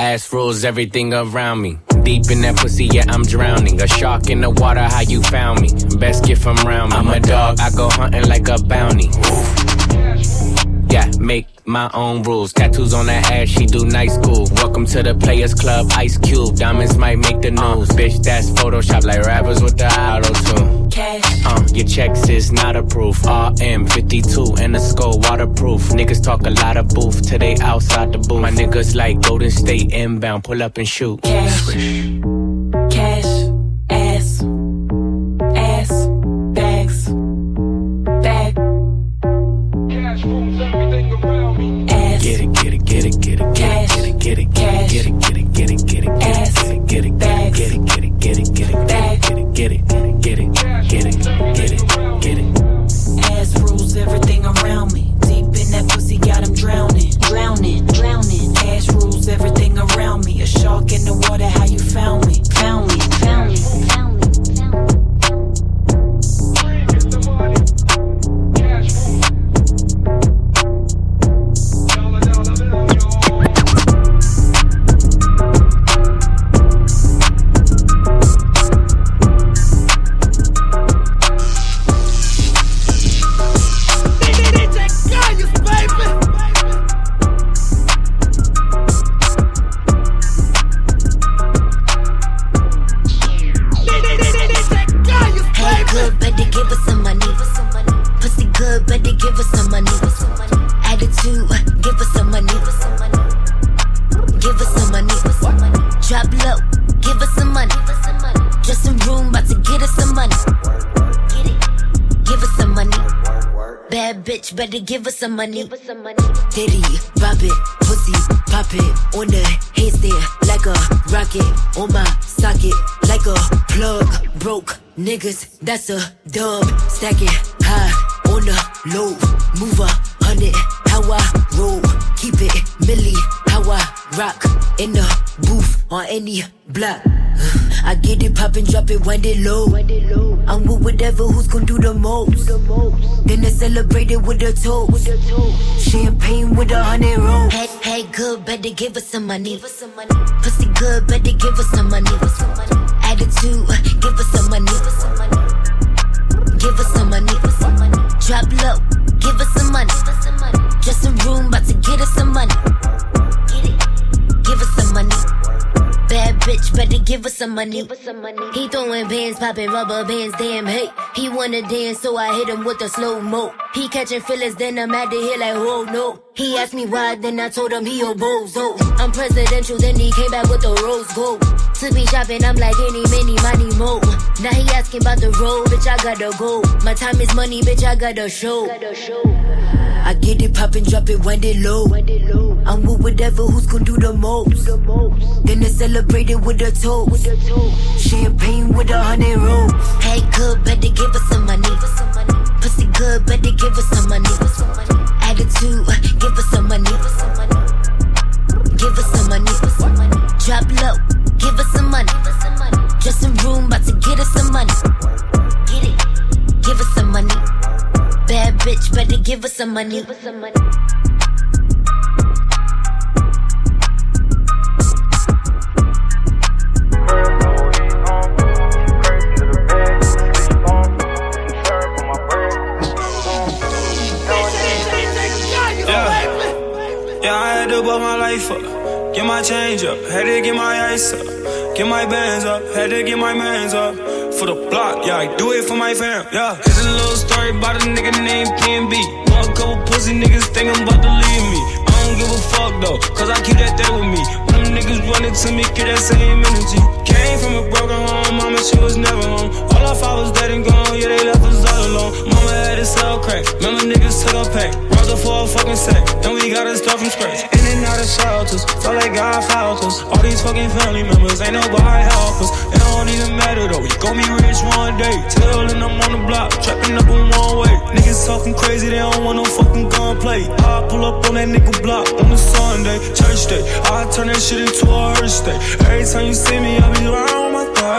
S12: Ass
S25: rules everything around me. Deep in that pussy, yeah, I'm drowning. A shark in the water, how you found me? Best gift from round me. I'm a dog, I go hunting like a bounty. Yeah, make my own rules. Tattoos on that ass, she do night school. Welcome to the Players Club, Ice Cube. Diamonds might make the news. Bitch, that's Photoshop like rappers with the auto tune.
S12: cash.
S25: Uh, your checks is not approved. RM52 and the skull waterproof. Niggas talk a lot of booth till they outside the booth. My niggas like Golden State inbound, pull up and shoot.
S12: Cash, cash,
S26: that's a dub. Stacking high on the low. Move a hundred, how I roll. Keep it milli, how I rock. In the booth, on any block. (sighs) I get it poppin', drop it, wind it low. I'm with whatever, who's gon' do the most. Then I celebrate it with a toast. Champagne with a hundred rolls. Hey, hey, good, better give us some money. Pussy good, better give us some money. Attitude, bitch, better give us some money. Us some money. He throwing bands, popping rubber bands, damn hey. He wanna dance, so I hit him with a slow mo. He catching feelings, then I'm at the hill like, whoa, no. He asked me why, then I told him he a bozo. Oh. I'm presidential, then he came back with the rose gold. To be shopping, I'm like any, many, money, mo. Now he asking about the road, bitch, I gotta go. My time is money, bitch, I gotta show. I get it poppin', drop it, wind it low. I'm with whatever, who's gon' do the most. Then I celebrate it with a toast. Champagne with a hundred rolls. Hey, good, better give us some money. Good, better give us some money. Attitude, give us some money. Give us some money. Drop low, give us some money. Dressing room, about to get us some money. Get it, give us some money. Bad bitch, better give us some money. Give us some money.
S13: To bust my life up. Get my change up. Had to get my ice up. Get my bands up. Had to get my mans up. For the block, yeah, I do it for my fam. Yeah, here's a little story about a nigga named PNB. A couple pussy niggas think I'm about to leave me. I don't give a fuck though, cause I keep that thing with me. Niggas running to me, get that same energy. Came from a broken home, mama, she was never home. All our fathers dead and gone, yeah, they left us all alone. Mama had to sell crack, remember niggas took a pack. Her for a fucking sack, and we gotta start from scratch. In and out of shelters, felt like God found us. All these fucking family members, ain't nobody help us. Don't even matter though, we gon' be rich one day. Till and I'm on the block, trapping up in one way. Niggas talking crazy, they don't want no fucking gunplay. I pull up on that nigga block on a Sunday, church day. I turn that shit into a hearse day. Every time you see me, I be around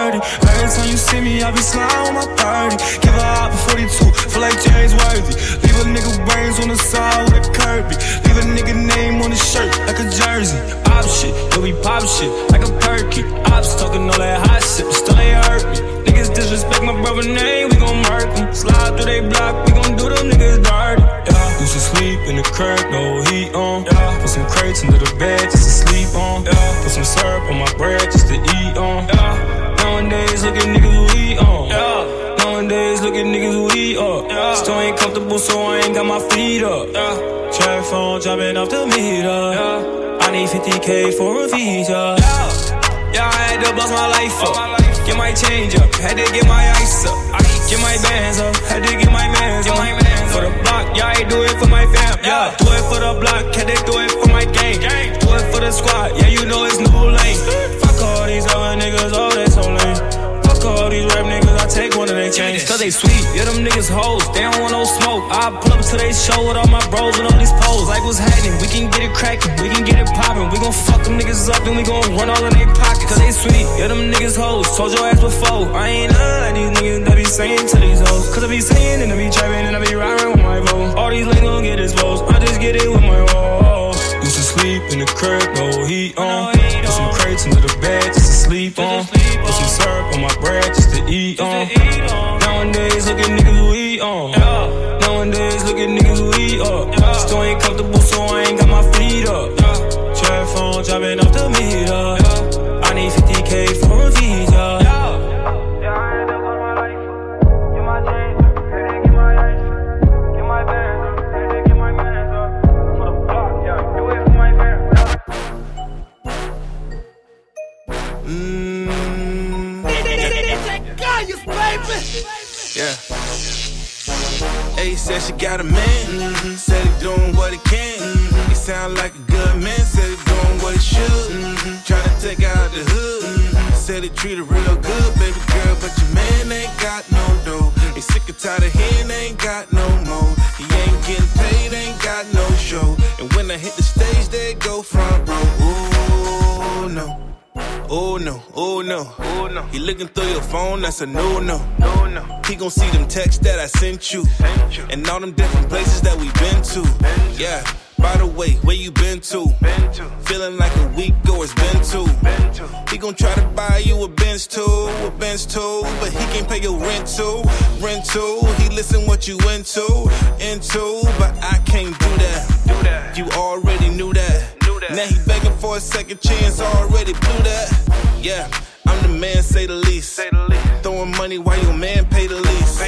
S13: my 30. Every time you see me, I be on my 30. Give her out for 42, feel like James Worthy. Leave a nigga brains on the side with a Kirby. Leave a nigga name on the shirt like a jersey. Op shit, yo, we pop shit like a perky. Ops talking all that hot shit, but still ain't hurt me. Niggas disrespect my brother name, we gon' murk them. Slide through they block, we gon' do them niggas dirty. Yeah, used to sleep in the crib, no heat on. Yeah, put some crates under the bed just to sleep on. Yeah, put some syrup on my bread just to eat on. Yeah, nowadays look at niggas we on. Yeah, nowadays look at niggas we up. Yeah, still ain't comfortable, so I ain't got my feet up. Yeah, trap phone dropping off the meter. Yeah, I need 50k for a visa. Yeah, yeah, I had to bust my life up. Get my change up, had to get my ice up. Get my bands up, had to get my mans up. For the block, yeah, I do it for my fam. Yeah, do it for the block, can they do it for my gang? Do it for the squad, yeah, you know it's new lane. These other niggas, all they so lame. Fuck all these rap niggas, I take one of their chains. Cause they sweet, yeah, them niggas hoes, they don't want no smoke. I pull up to they show with all my bros and all these poles. Like what's happening? We can get it cracking, we can get it poppin'. We gon' fuck them niggas up, then we gon' run all in their pockets. Cause they sweet, yeah, them niggas hoes. Told your ass before, I ain't none like these niggas that be saying to these hoes. Cause I be saying and I be trapping and I be riding with my vote. All these gon' get exposed, I just get it with my woes. Sleep in the crib, no heat on. Put some crates under the bed just to sleep on. Put some syrup on my bread just to eat on. Nowadays, look at niggas we on. Nowadays, look at niggas we up. Still ain't comfortable, so I ain't got my feet up. Trap phone dropping off the meter.
S18: Yeah. A6
S24: said she got a man. Said he doing what he can. He sound like a good man. Said he doing what he should. Tryna take out the hood. Said he treat her real good, baby girl. But your man ain't got no dough. He sick and tired of hearing ain't got no more. He ain't getting paid, ain't got no show. And when I hit the stage, they go front row. Ooh, no. Oh no, oh no, oh no. He looking through your phone, that's a no no. No no. He gon' see them texts that I sent you. And all them different places that we been to. Yeah. By the way, where you been to? Feeling like a week or it's been two. He gon' try to buy you a Benz too, a Benz too, but he can't pay your rent too, rent too. He listen what you into, into, but I can't do that. You already knew that. Now he begging for a second chance, already blew that. Yeah, I'm the man, say the least. Throwing money while your man pay the lease.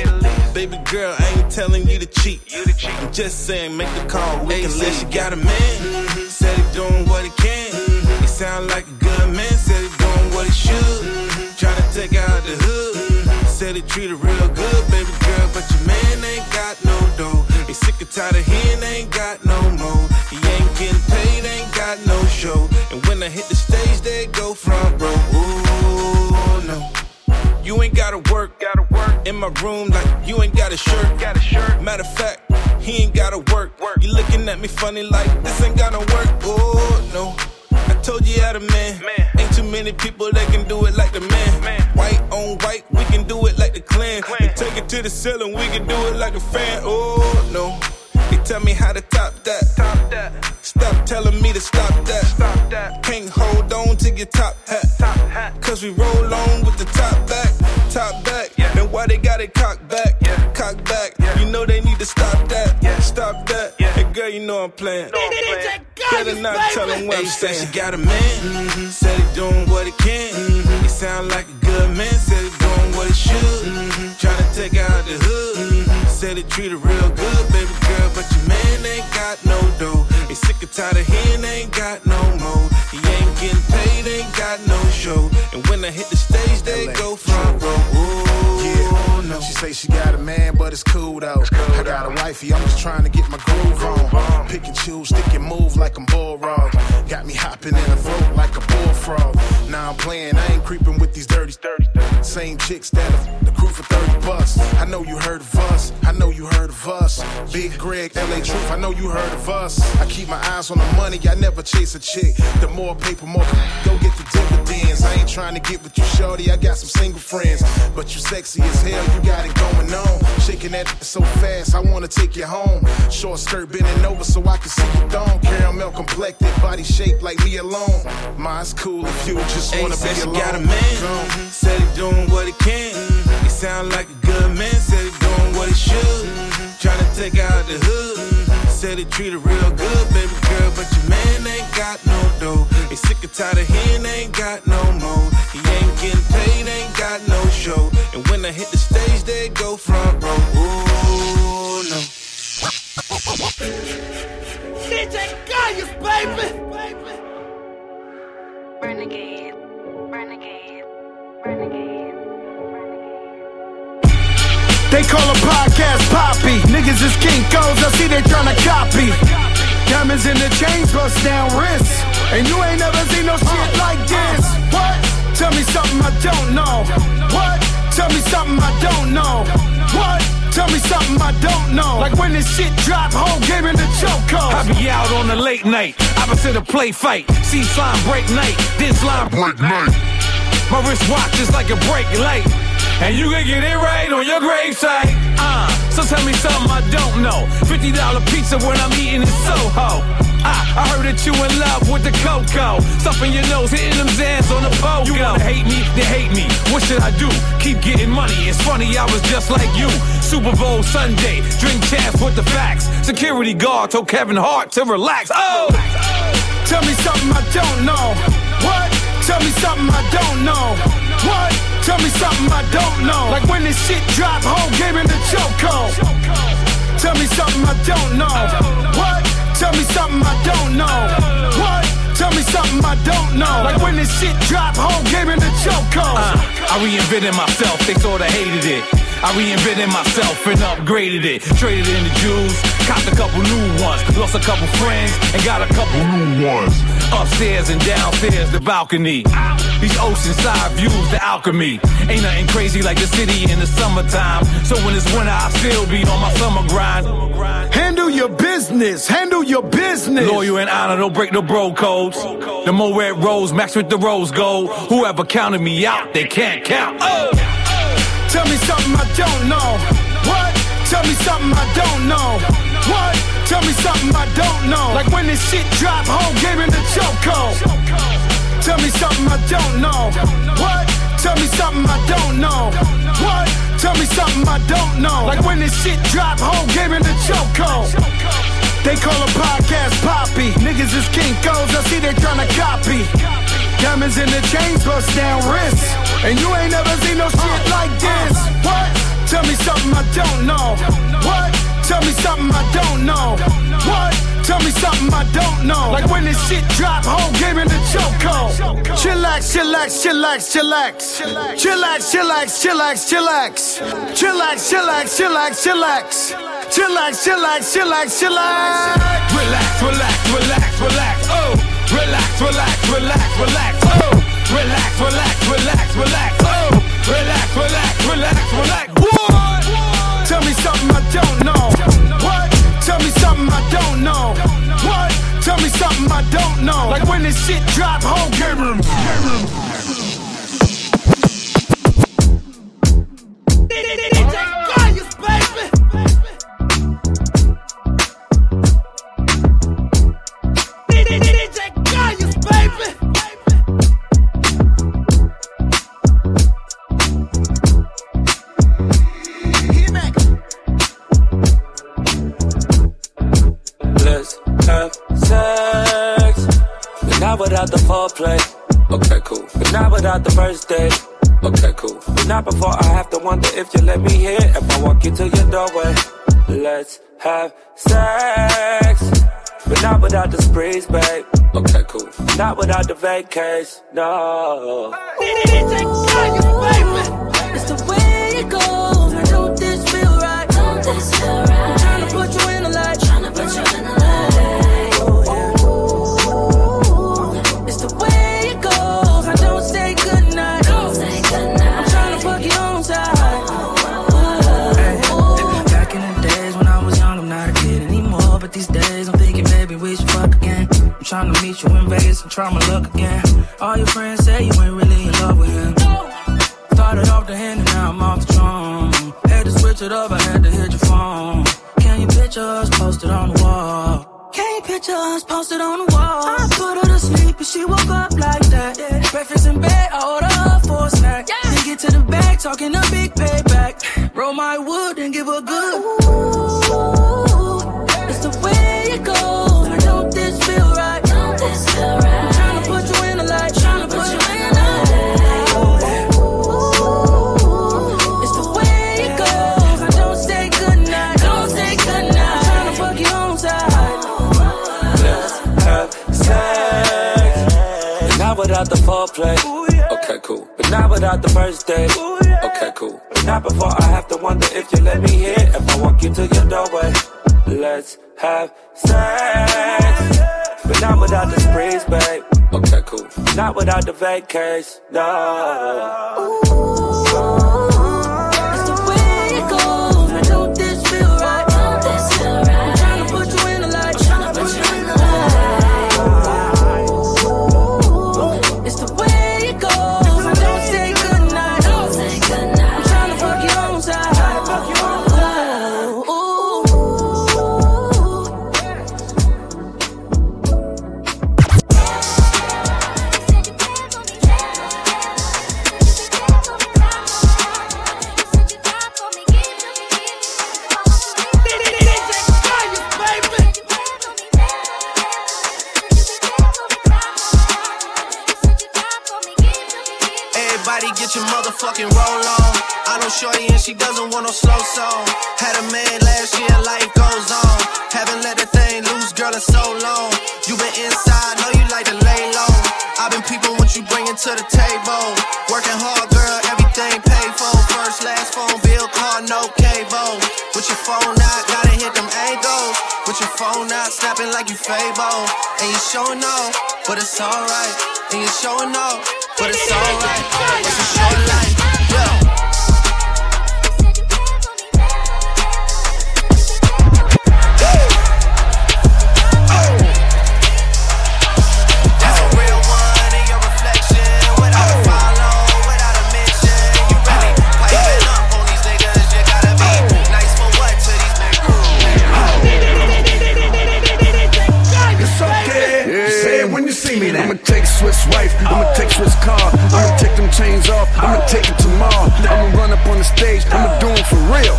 S24: Baby girl, I ain't telling you to cheat. I'm just saying, make the call. We can let you got a man. Said he doing what he can. He sound like a good man. Said he doing what he should. Tryna take her out the hood. Said he treat her real good, baby girl. But your man ain't got no dough. He sick and tired of hearing my room like you ain't got a shirt, got a shirt. Matter of fact, he ain't gotta work. work. You looking at me funny like this ain't gonna work. Oh no, I told you had a man. man. Ain't too many people that can do it like the man. man. White on white, we can do it like the clan. clan. And take it to the ceiling, we can do it like a fan. Oh no. They tell me how to top that. Top that. Stop telling me to stop that. Stop that. Can't hold on to your top hat. Top hat. Cause we roll they cocked back? Yeah. Cocked back. Yeah. You know they need to stop that. Yeah. Stop that. Yeah. Hey girl, you know I'm playing. No, I'm playing. Better not tell him what I'm saying. Said she got a man. Mm-hmm. Said he doing what he can. Mm-hmm. He sound like a good man. Said he doing what he should. Mm-hmm. Tryna take out the hood. Mm-hmm. Said he treat her real good, baby girl. But your man ain't got no dough. He sick and tired of hearing ain't got no more. He ain't getting paid, ain't got no show. And when I hit
S27: say she got a man, but it's cool though. I got a wifey, I'm just trying to get my groove on. Uh-huh. Pick and choose, stick and move like I'm bull raw. Got me hopping in the throat like a bullfrog. Now I'm playing, I ain't creeping with these dirty, dirty, same chicks that the crew for 30 bucks. I know you heard of us, I know you heard of us. Big Greg, Latruth, I know you heard of us. I keep my eyes on the money, I never chase a chick. The more paper, more go get the dividends. I ain't trying to get with you, shorty. I got some single friends, but you sexy as hell, you got it going on. Shaking that so fast, I wanna take you home. Short skirt bending over so I can see your thong. Caramel complected, body shaped like me alone. Mine's cool if you just wanna
S24: said
S27: be alone.
S24: got a man.
S27: Go.
S24: Said he doing what he can. He sound like a good man. Said he doing what he should. Tryna take out the hood. Said he treat her real good, baby girl. But your man ain't got no dough. He sick and tired of hearing ain't got no more. He ain't getting paid, ain't got no show. And when I hit the stage, they go front row. Ooh, no.
S28: DJ Kayus, baby. They call a podcast poppy. Niggas is kinkos, I see they tryna copy. Diamonds in the chains, bust down wrists. And you ain't never seen no shit like this. What? Tell me something I don't know. What? Tell me something I don't know. What? Tell me something I don't know. Like when this shit drop, whole game in the chokehold.
S29: I be out on a late night, opposite a play fight. See slime break night, then slime break night. My wrist watch is like a break light. And you can get it right on your gravesite. Uh, so tell me something I don't know. $50 pizza when I'm eating in Soho. Ah, I heard that you in love with the cocoa. Stuffing your nose, hitting them Zans on the pogo. You wanna hate me, then hate me. What should I do? Keep getting money. It's funny, I was just like you. Super Bowl Sunday, drink champs with the facts. Security guard told Kevin Hart to relax. Oh!
S28: Tell me something I don't know. What? Tell me something I don't know. What? Tell me something I don't know. Like when this shit drop, whole game in the chokehold. Tell me something I don't know. What? Tell me something I don't know. What? Tell me something I don't know. Like when this shit drop, whole game in the chokehold.
S29: Uh, I reinvented myself, they sorta hated it.
S30: I reinvented myself and upgraded it. Traded in the jewels, copped a couple new ones. Lost a couple friends and got a couple new ones. Upstairs and downstairs, the balcony. These oceanside views, the alchemy. Ain't nothing crazy like the city in the summertime. So when it's winter, I still be on my summer grind.
S28: Handle your business. Handle your business.
S30: Loyal and honor, don't break the bro codes. The more red rose, match with the rose gold. Whoever counted me out, they can't count. Oh.
S28: Tell me something I don't know. What? Tell me something I don't know. What? Tell me something I don't know. Like when this shit drop, whole game in the chokehold. Tell me something I don't know. What? Tell me something I don't know. What? Tell me something I don't know. Like when this shit drop, whole game in the chokehold. They call a podcast poppy. Niggas is kinkos, I see they tryna copy. Diamonds in the chains, bust down wrists. And you ain't never seen no shit uh, like uh, this. What? Tell me something I don't know. What? Tell me something I don't know. What? Tell me something I don't know. Like when this shit drop, whole game in the chokehold. Chillax, chillax, chillax, chillax. Chillax, chillax, chillax, chillax. Chillax, chillax, chillax, chillax. Chillax, chillax, chillax, chillax.
S30: Relax, relax, relax, relax. Oh, relax, relax, relax, relax. Oh, relax, relax, relax, relax. Oh, relax, relax, relax, relax. What?
S28: Tell me something I don't know. What? Tell me something I don't know. What? Tell me something I don't know. Like when this shit drop, whole game in.
S31: Let's Let's have sex. But not without the sprees, babe. Okay, cool. Not without the vacays, no.
S14: It's the way it goes. I don't this feel right. Don't this feel right. To
S32: meet you in Vegas and try my luck again. All your friends say you ain't really in love with him. Started off the hand and now I'm off the drum. Had to switch it up, I had to hit your phone. Can you picture us posted on the wall? Can you picture us posted on the wall? I put her to sleep and she woke up like that. Yeah. Breakfast in bed, I order her for a snack. Yeah. Then get to the bag, talking a big payback. Roll my wood and give her good.
S14: It's
S31: foreplay. Okay, cool. But not without the first date. Okay, cool. But not before I have to wonder if you let me hear if I walk you to your doorway. Let's have sex. But not without the sprees, babe. Okay, cool. Not without the vacays, no.
S14: It's
S17: no slow song. Had a man last year, life goes on. Haven't let the thing loose, girl, in so long. You been inside, know you like to lay low. I've been peeping what you bringing to the table. Working hard, girl, everything paid for. First, last phone bill, car, no cable. With your phone out, gotta hit them angles. With your phone out, snapping like you Fable. And you showing off, but it's alright. And you showing off, but it's alright. It's a short life,
S33: I'ma take Swiss car. I'ma take them chains off. I'ma take it tomorrow. I'ma run up on the stage. I'ma do it for real.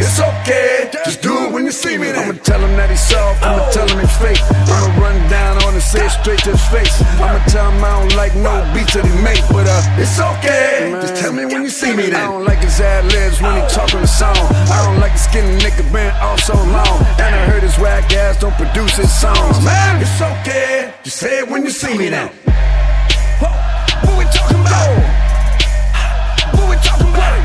S33: It's okay. Just do it when you see me now. I'ma tell him that he's soft. I'ma tell him he's fake. I'ma run down on him, say it straight to his face. I'ma tell him I don't like no beats that he make. But uh, it's okay. Just tell me when you see me then. I don't like his ad libs when he talking the song. I don't like the skinny nigga been all so long. And I heard his whack ass don't produce his songs. Man, it's okay. Just say it when you see me now. What we talking about? What we talking about?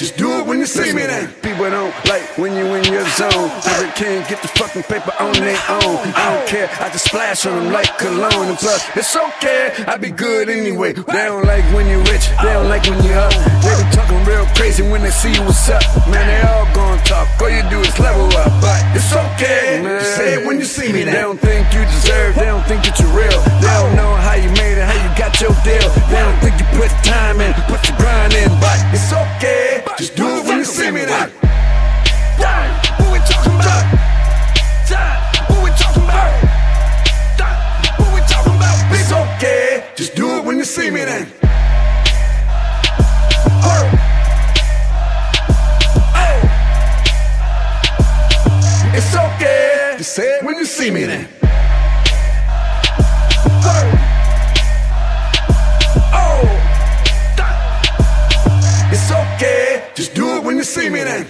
S33: Just do it when you see me now. People don't like when you in your zone. Every can't get the fucking paper on their own. I don't care. I just splash on them like cologne. And plus, it's okay. I be good anyway. They don't like when you rich. They don't like when you up. They be talking real crazy when they see you what's up. Man, they all gonna talk. All you do is level up. But it's okay. Just say it when you see me now. They don't think you deserve. They don't think that you're real. They don't know how you made it, how you got your deal. They don't think you put time in, put your grind in. But it's okay. Just do it when you see me now. What we talking about? What we talking about? What we talking about? It's okay. Just do it when you see me then. It's okay. Just say it when you see me then. You see me then.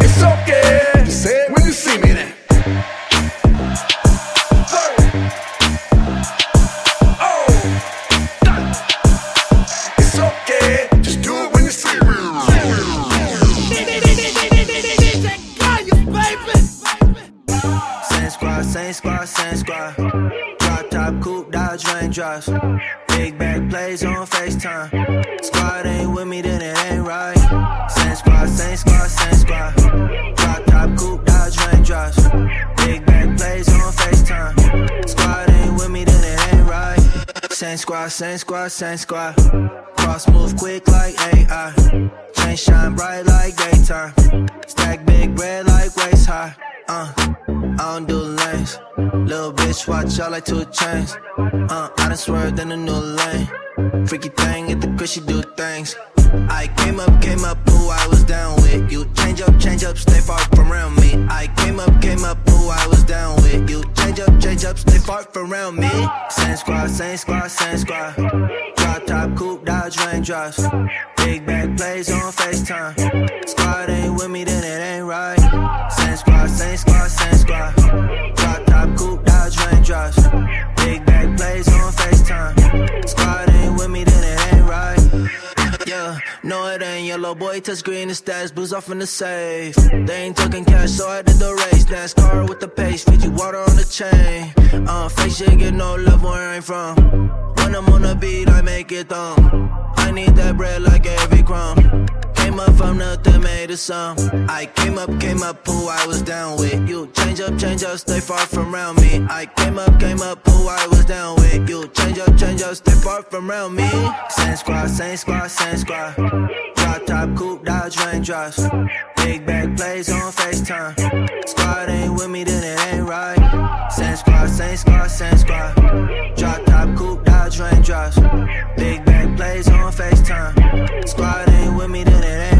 S33: It's okay. Say it when you see me then. Oh! It's okay. Just do it when you see me.
S17: Squad, same squad, same squad. Coupe, raindrops. Big back plays on FaceTime. Squad ain't with me, then it ain't right. Same squad, same squad, same squad. Drop top, coupe, Dodge raindrops. Big back plays on FaceTime. Squad ain't with me, then it ain't right. Same squad, same squad, same squad. Cross move quick like AI. Chain shine bright like daytime. Stack big bread like waist high. Uh, I don't do lanes. Little bitch, watch out like two chains. Uh, I done swerved in a new lane. Freaky thing at the she do things. I came up, came up, who I was down with. You change up, change up, stay far from around me. I came up, came up, who I was down with. You change up, change up, stay far from around me. Same squad, same squad, same squad. Drop top, coupe, Dodge raindrops. Big back plays on FaceTime. Squad ain't with me, then it ain't right. Same squad, same squad, same squad. Drop top, coupe, Dodge raindrops. Big back plays on FaceTime. Squad ain't with me, then it no, it ain't yellow boy, touch green, the stats, booze off in the safe. They ain't talking cash, so I did the race. NASCAR with the pace, feed you water on the chain. Uh, fake shit, get no love where I'm from. When I'm on the beat, I make it thumb. I need that bread like every crumb. Came up from nothing, made a sum. I came up, came up, who I was down with. You change up, change up, stay far from around me. I came up, came up, who I was down with. You change up, change up, stay far from around me. Same squad, same squad, same squad. Drop top, coupe, Dodge raindrops. Big back plays on FaceTime. Squad ain't with me, then it ain't right. Same squad, same squad, same squad. Drop top, coupe, Dodge raindrops. Big back plays on FaceTime. Squad ain't with me, then it ain't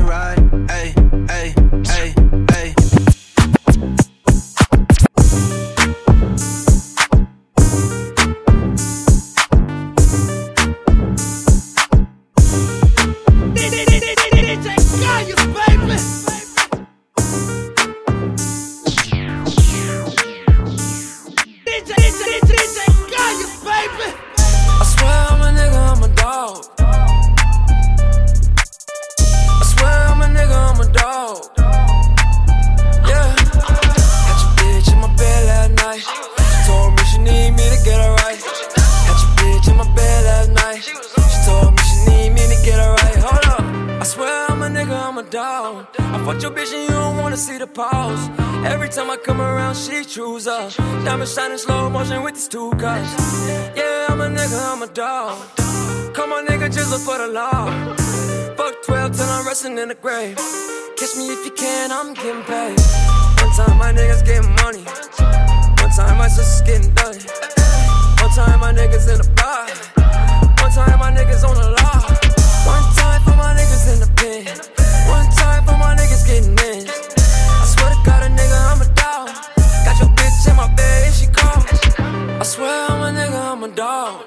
S14: around, she chews up. Diamond shining slow motion with these two cups. Yeah, I'm a nigga, I'm a dog. Come on, nigga, just look for the law. Fuck 12 till I'm resting in the grave. Catch me if you can, I'm getting paid. One time my niggas getting money. One time my sister's getting dirty. One time my niggas in the bar. One time my niggas on the law. One time for my niggas in the pen. One time for my niggas getting in. I swear to God, a nigga, I'm a dog. Swear I'm a nigga, I'm a dog.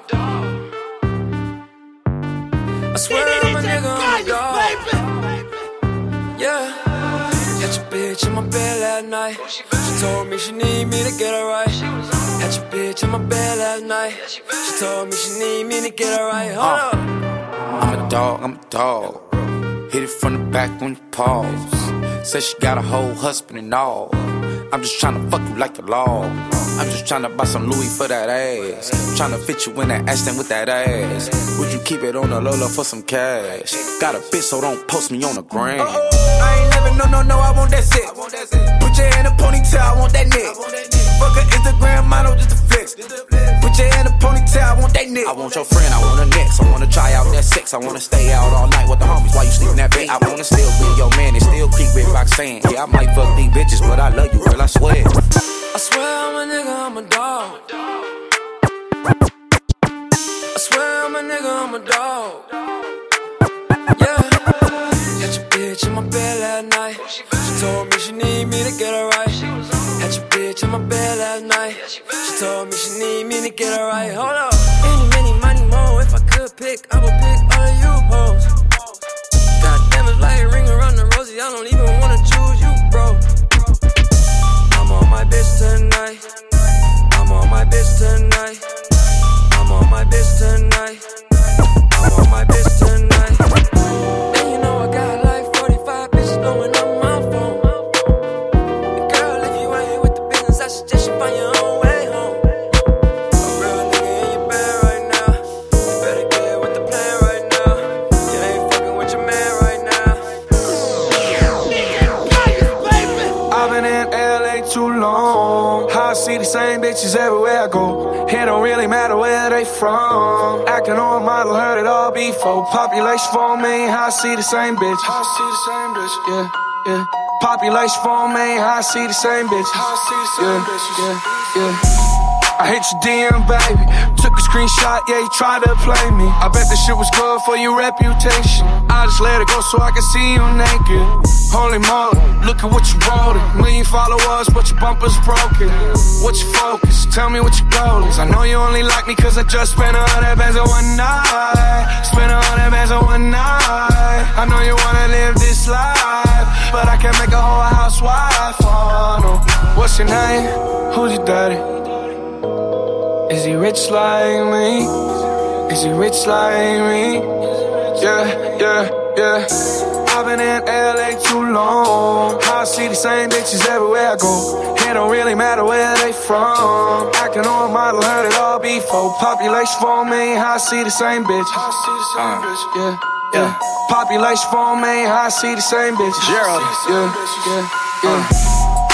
S14: I swear I'm a (laughs) nigga, I'm a dog. Yeah. Got your bitch in my bed last night. She told me she need me to get her right. Had your bitch in my bed last night. She told me she need me to get her right. Hold uh. up.
S34: I'm a dog, I'm a dog. Hit it from the back when you pause. Said she got a whole husband and all. I'm just tryna fuck you like the law. I'm just tryna buy some Louis for that ass. Tryna fit you in that Aston with that ass. Would you keep it on the low for some cash? Got a bitch, so don't post me on the gram.
S24: I ain't never, no, no, no, I want that shit. Put your in a ponytail, I want that neck. Fuck an Instagram model just to flex. Hair in a ponytail, I want that neck.
S34: I want your friend, I want her next. I wanna try out that sex. I wanna stay out all night with the homies while you sleep in that bed. I wanna still be your man and still creep with Roxanne. Yeah, I might fuck these bitches, but I love you, girl, I swear.
S14: I swear I'm a nigga, I'm a dog. I swear I'm a nigga, I'm a dog. Yeah. Got your bitch in my bed last night. She told me she need me to get her right. Had your bitch in my bed last night. She told me she need me to get her right. Hold up. Any, many, money, more. If I could pick, I would pick all of you hoes. God damn, it's like a ring around the rosy. I don't even wanna choose you, bro. I'm on my bitch tonight. I'm on my bitch tonight. I'm on my bitch tonight. I'm on my bitch tonight.
S35: Same bitches everywhere I go. It don't really matter where they from. Acting on model, heard it all before. Population for me, I see the same bitch. I see the same bitch, yeah, yeah. Population for me, I see the same bitch. I see the same yeah, yeah, yeah. I hit your DM, baby. Took a screenshot, yeah, you tried to play me. I bet this shit was good for your reputation. I just let it go so I can see you naked. Holy moly, look at what you wrote. Million followers, but your bumper's broken. What's your focus? Tell me what your goal is. I know you only like me cause I just spent a hundred bands on one night. Spent a hundred bands on one night. I know you wanna live this life, but I can't make a whole housewife. Oh, no. What's your name? Who's your daddy? Is he rich like me? Is he rich like me? Yeah, yeah, yeah. I've been in LA too long. I see the same bitches everywhere I go. It don't really matter where they from. Acting on model, heard it all before. Population for me, I see the same bitch. I see the same uh, bitch. Yeah, yeah. Population for me, I see the same bitch.
S34: Gerald.
S35: Yeah, yeah, yeah. Uh.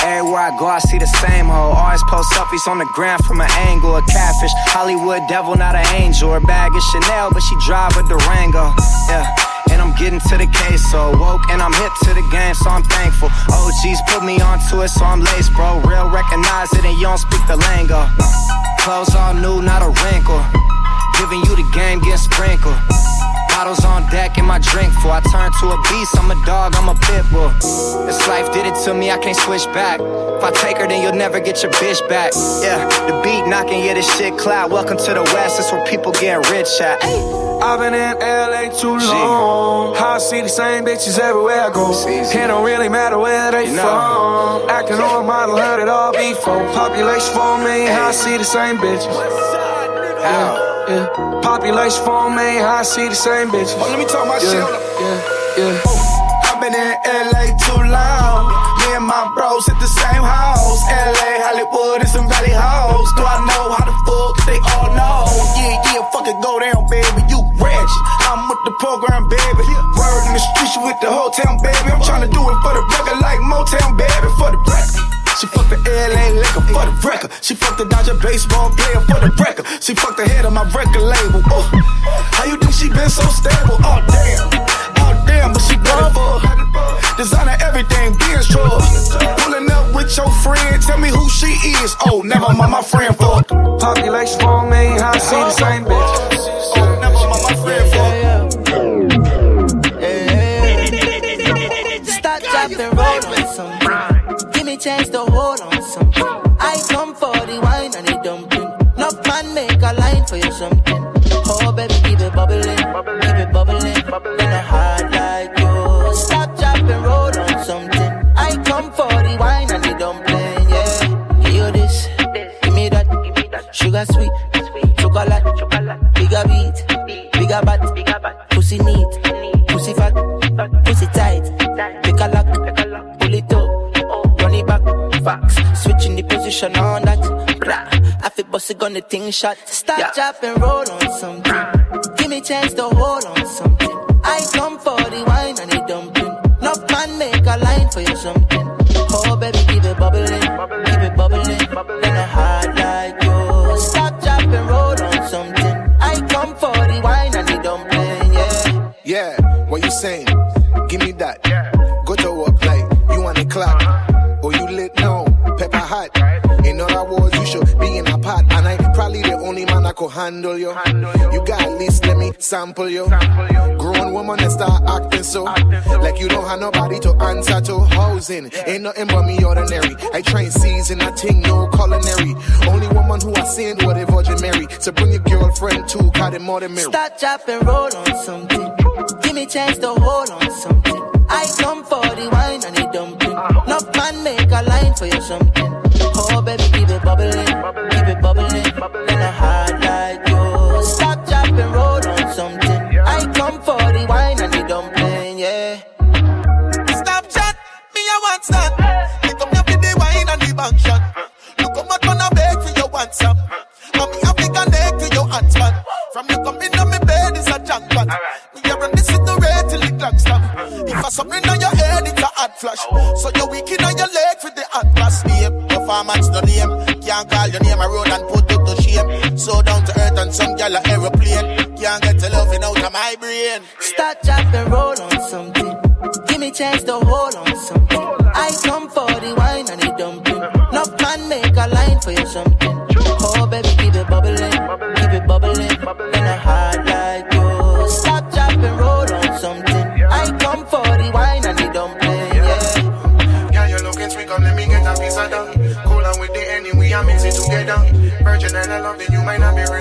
S36: Everywhere I go, I see the same hoe. Always post selfies on the ground from an angle. A catfish, Hollywood devil, not an angel. Her bag is Chanel, but she drive a Durango. Yeah. And I'm getting to the case, so woke and I'm hip to the game, so I'm thankful. OGs put me onto it, so I'm laced, bro. Real recognize it, and you don't speak the lingo. Clothes all new, not a wrinkle. Giving you the game, get sprinkled. Bottles on deck and my drink full. I turn to a beast, I'm a dog, I'm a pit bull. This life did it to me, I can't switch back. If I take her, then you'll never get your bitch back. Yeah, the beat knocking, yeah, this shit cloud. Welcome to the West, that's where people getting rich at.
S35: I've been in LA too long. I see the same bitches everywhere I go. It don't really matter where they from. Acting on a model, heard it all before. Population for me, I see the same bitches. Yeah, yeah. Population for me, I see the same bitches.
S24: Oh, let me talk my
S35: yeah,
S24: shit.
S35: Yeah, yeah.
S24: Oh, I've been in LA too long. Me and my bros at the same house. LA, Hollywood, and some valley hoes. Do I know how the fuck they all know? Yeah, yeah, fuck it, go down, baby. You ratchet. I'm with the program, baby. Word in the streets, you with the whole town, baby. I'm tryna do it for the record like Motown, baby, for the record. She fucked the LA liquor for the record. She fucked the Dodger baseball player for the record. She fucked the head of my record label. Oh, how you think she been so stable? Oh damn, oh damn, but she got it for designer everything, being strong. Pulling up with your friend, tell me who she is. Oh, never mind my friend for
S35: population four million. How I see the same bitch.
S24: Oh, never mind my friend for.
S17: Chance to hold on something. I come for the wine and the dumpling. No man make a line for you something. Oh baby, keep it bubbling, keep it bubbling. In a heart like you. Stop, drop, and roll on something. I come for the wine and the dumpling. Yeah, give you this, give me that, sugar sweet, chocolate, bigger beat, bigger bat, pussy neat, facts, switching the position on that. Blah. I feel bossy gun the thing shot. Stop, yeah. drop, and roll on something. Give me chance to hold on
S37: handle you. You got at least let me sample you. Grown woman and start acting so. Like you don't have nobody to answer to. Housing ain't nothing but me ordinary. I train season, I think no culinary. Only woman who I seen with a Virgin Mary. So bring your girlfriend too, got it more than Mary.
S17: Stop, drop, and roll on something. Give me chance to hold on something. I come for the wine and the dumpling. Uh-huh. Enough man make a line for you something. Oh baby, keep it bubbling, keep it bubbling. In a heart like you. Stop, drop, and roll on something. I come for the wine and the dumpling, yeah.
S24: Stop chat, me I want that. Pick up your the wine and the bank shot. Look how much I beg for your WhatsApp. And me have to connect to your man. From you coming on me bed is a jackpot. Me a run this in the red till the clock stop. If I something on your head, it's a hot flash. My brain.
S17: Stop, drop, and roll on something. Give me chance to hold on something. I come for the wine and the dumpling. Enough man make a line for you something. Oh baby, keep it bubbling, keep it bubbling. In a heart like you. Stop, drop, and roll on something. I come for the wine and the dumpling. Yeah.
S37: Yeah, you're looking sweet, come let me get a piece of that. Cool on with the enemy, I mix it together. Virgin and I love that you might not be ready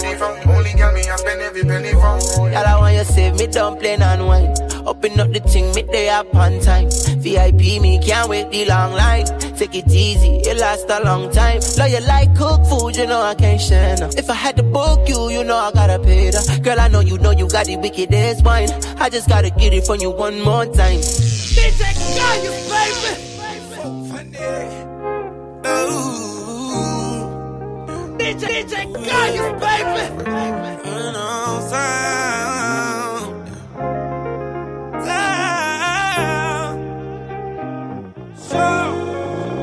S17: save me dumpling and wine. Open up the thing, me day up on time. VIP, me can't wait the long line. Take it easy, it lasts a long time. Love you like cook food, you know I can't share no. If I had to book you, you know I gotta pay that. Girl, I know you know you got the wickedest wine. I just gotta get it from you one more time.
S18: DJ you baby. DJ, DJ Kayus, baby.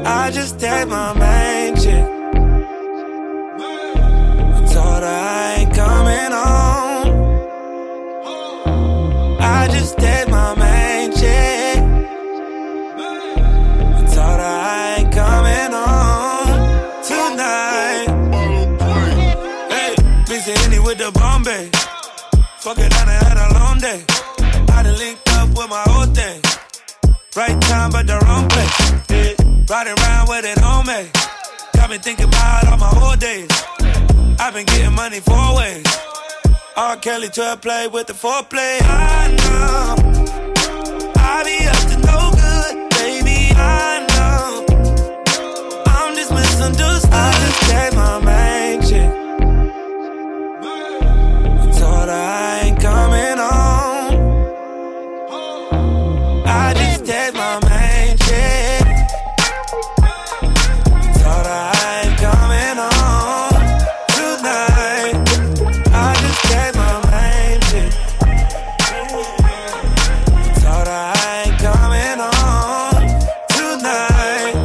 S31: I just take my main chick. I told her I ain't coming home. I just take my main chick. I told her I ain't coming home tonight. Hey, it any with the Bombay. Fuck it, I done had a long day. Right time, but the wrong place. Yeah. Riding around with it on me. Got me thinking about all my old days. I've been getting money four ways. R. Kelly to play with the foreplay. I know. I be up to no good, baby. I know. I'm just misunderstood. I just gave my main chick. Told her I ain't coming home. I that's my main shit. Thought I ain't coming home tonight. I just gave my main shit. Thought I ain't coming home tonight.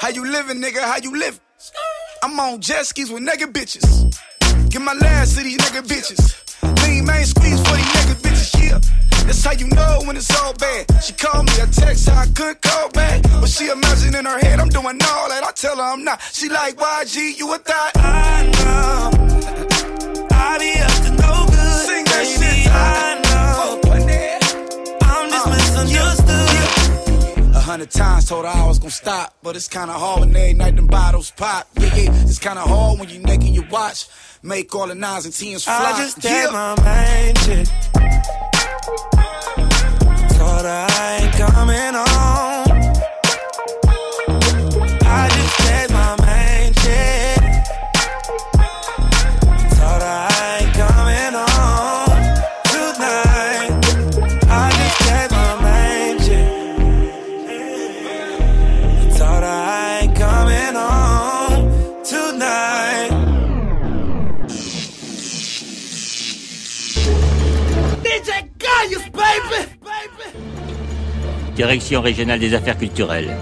S38: How you living, nigga? How you living? I'm on jet skis with nigga bitches. Get my last to these nigga bitches. Lean man squeeze for these nigga bitches, yeah. That's how you know when it's all bad. She called me a text, I couldn't call back. But she imagine in her head, I'm doing all that. I tell her I'm not. She like, YG, you a thought? I know. I be up to no good. Sing that
S31: shit. I know. I'm just uh, misunderstood.
S38: A hundred times told her I was gonna stop, but it's kinda hard when every night them bottles pop. Yeah, yeah, it's kinda hard when you naked your watch. Make all the nines and tens fly.
S31: I just
S38: yeah.
S31: my main shit. Her I ain't coming home.
S39: Direction régionale des affaires culturelles.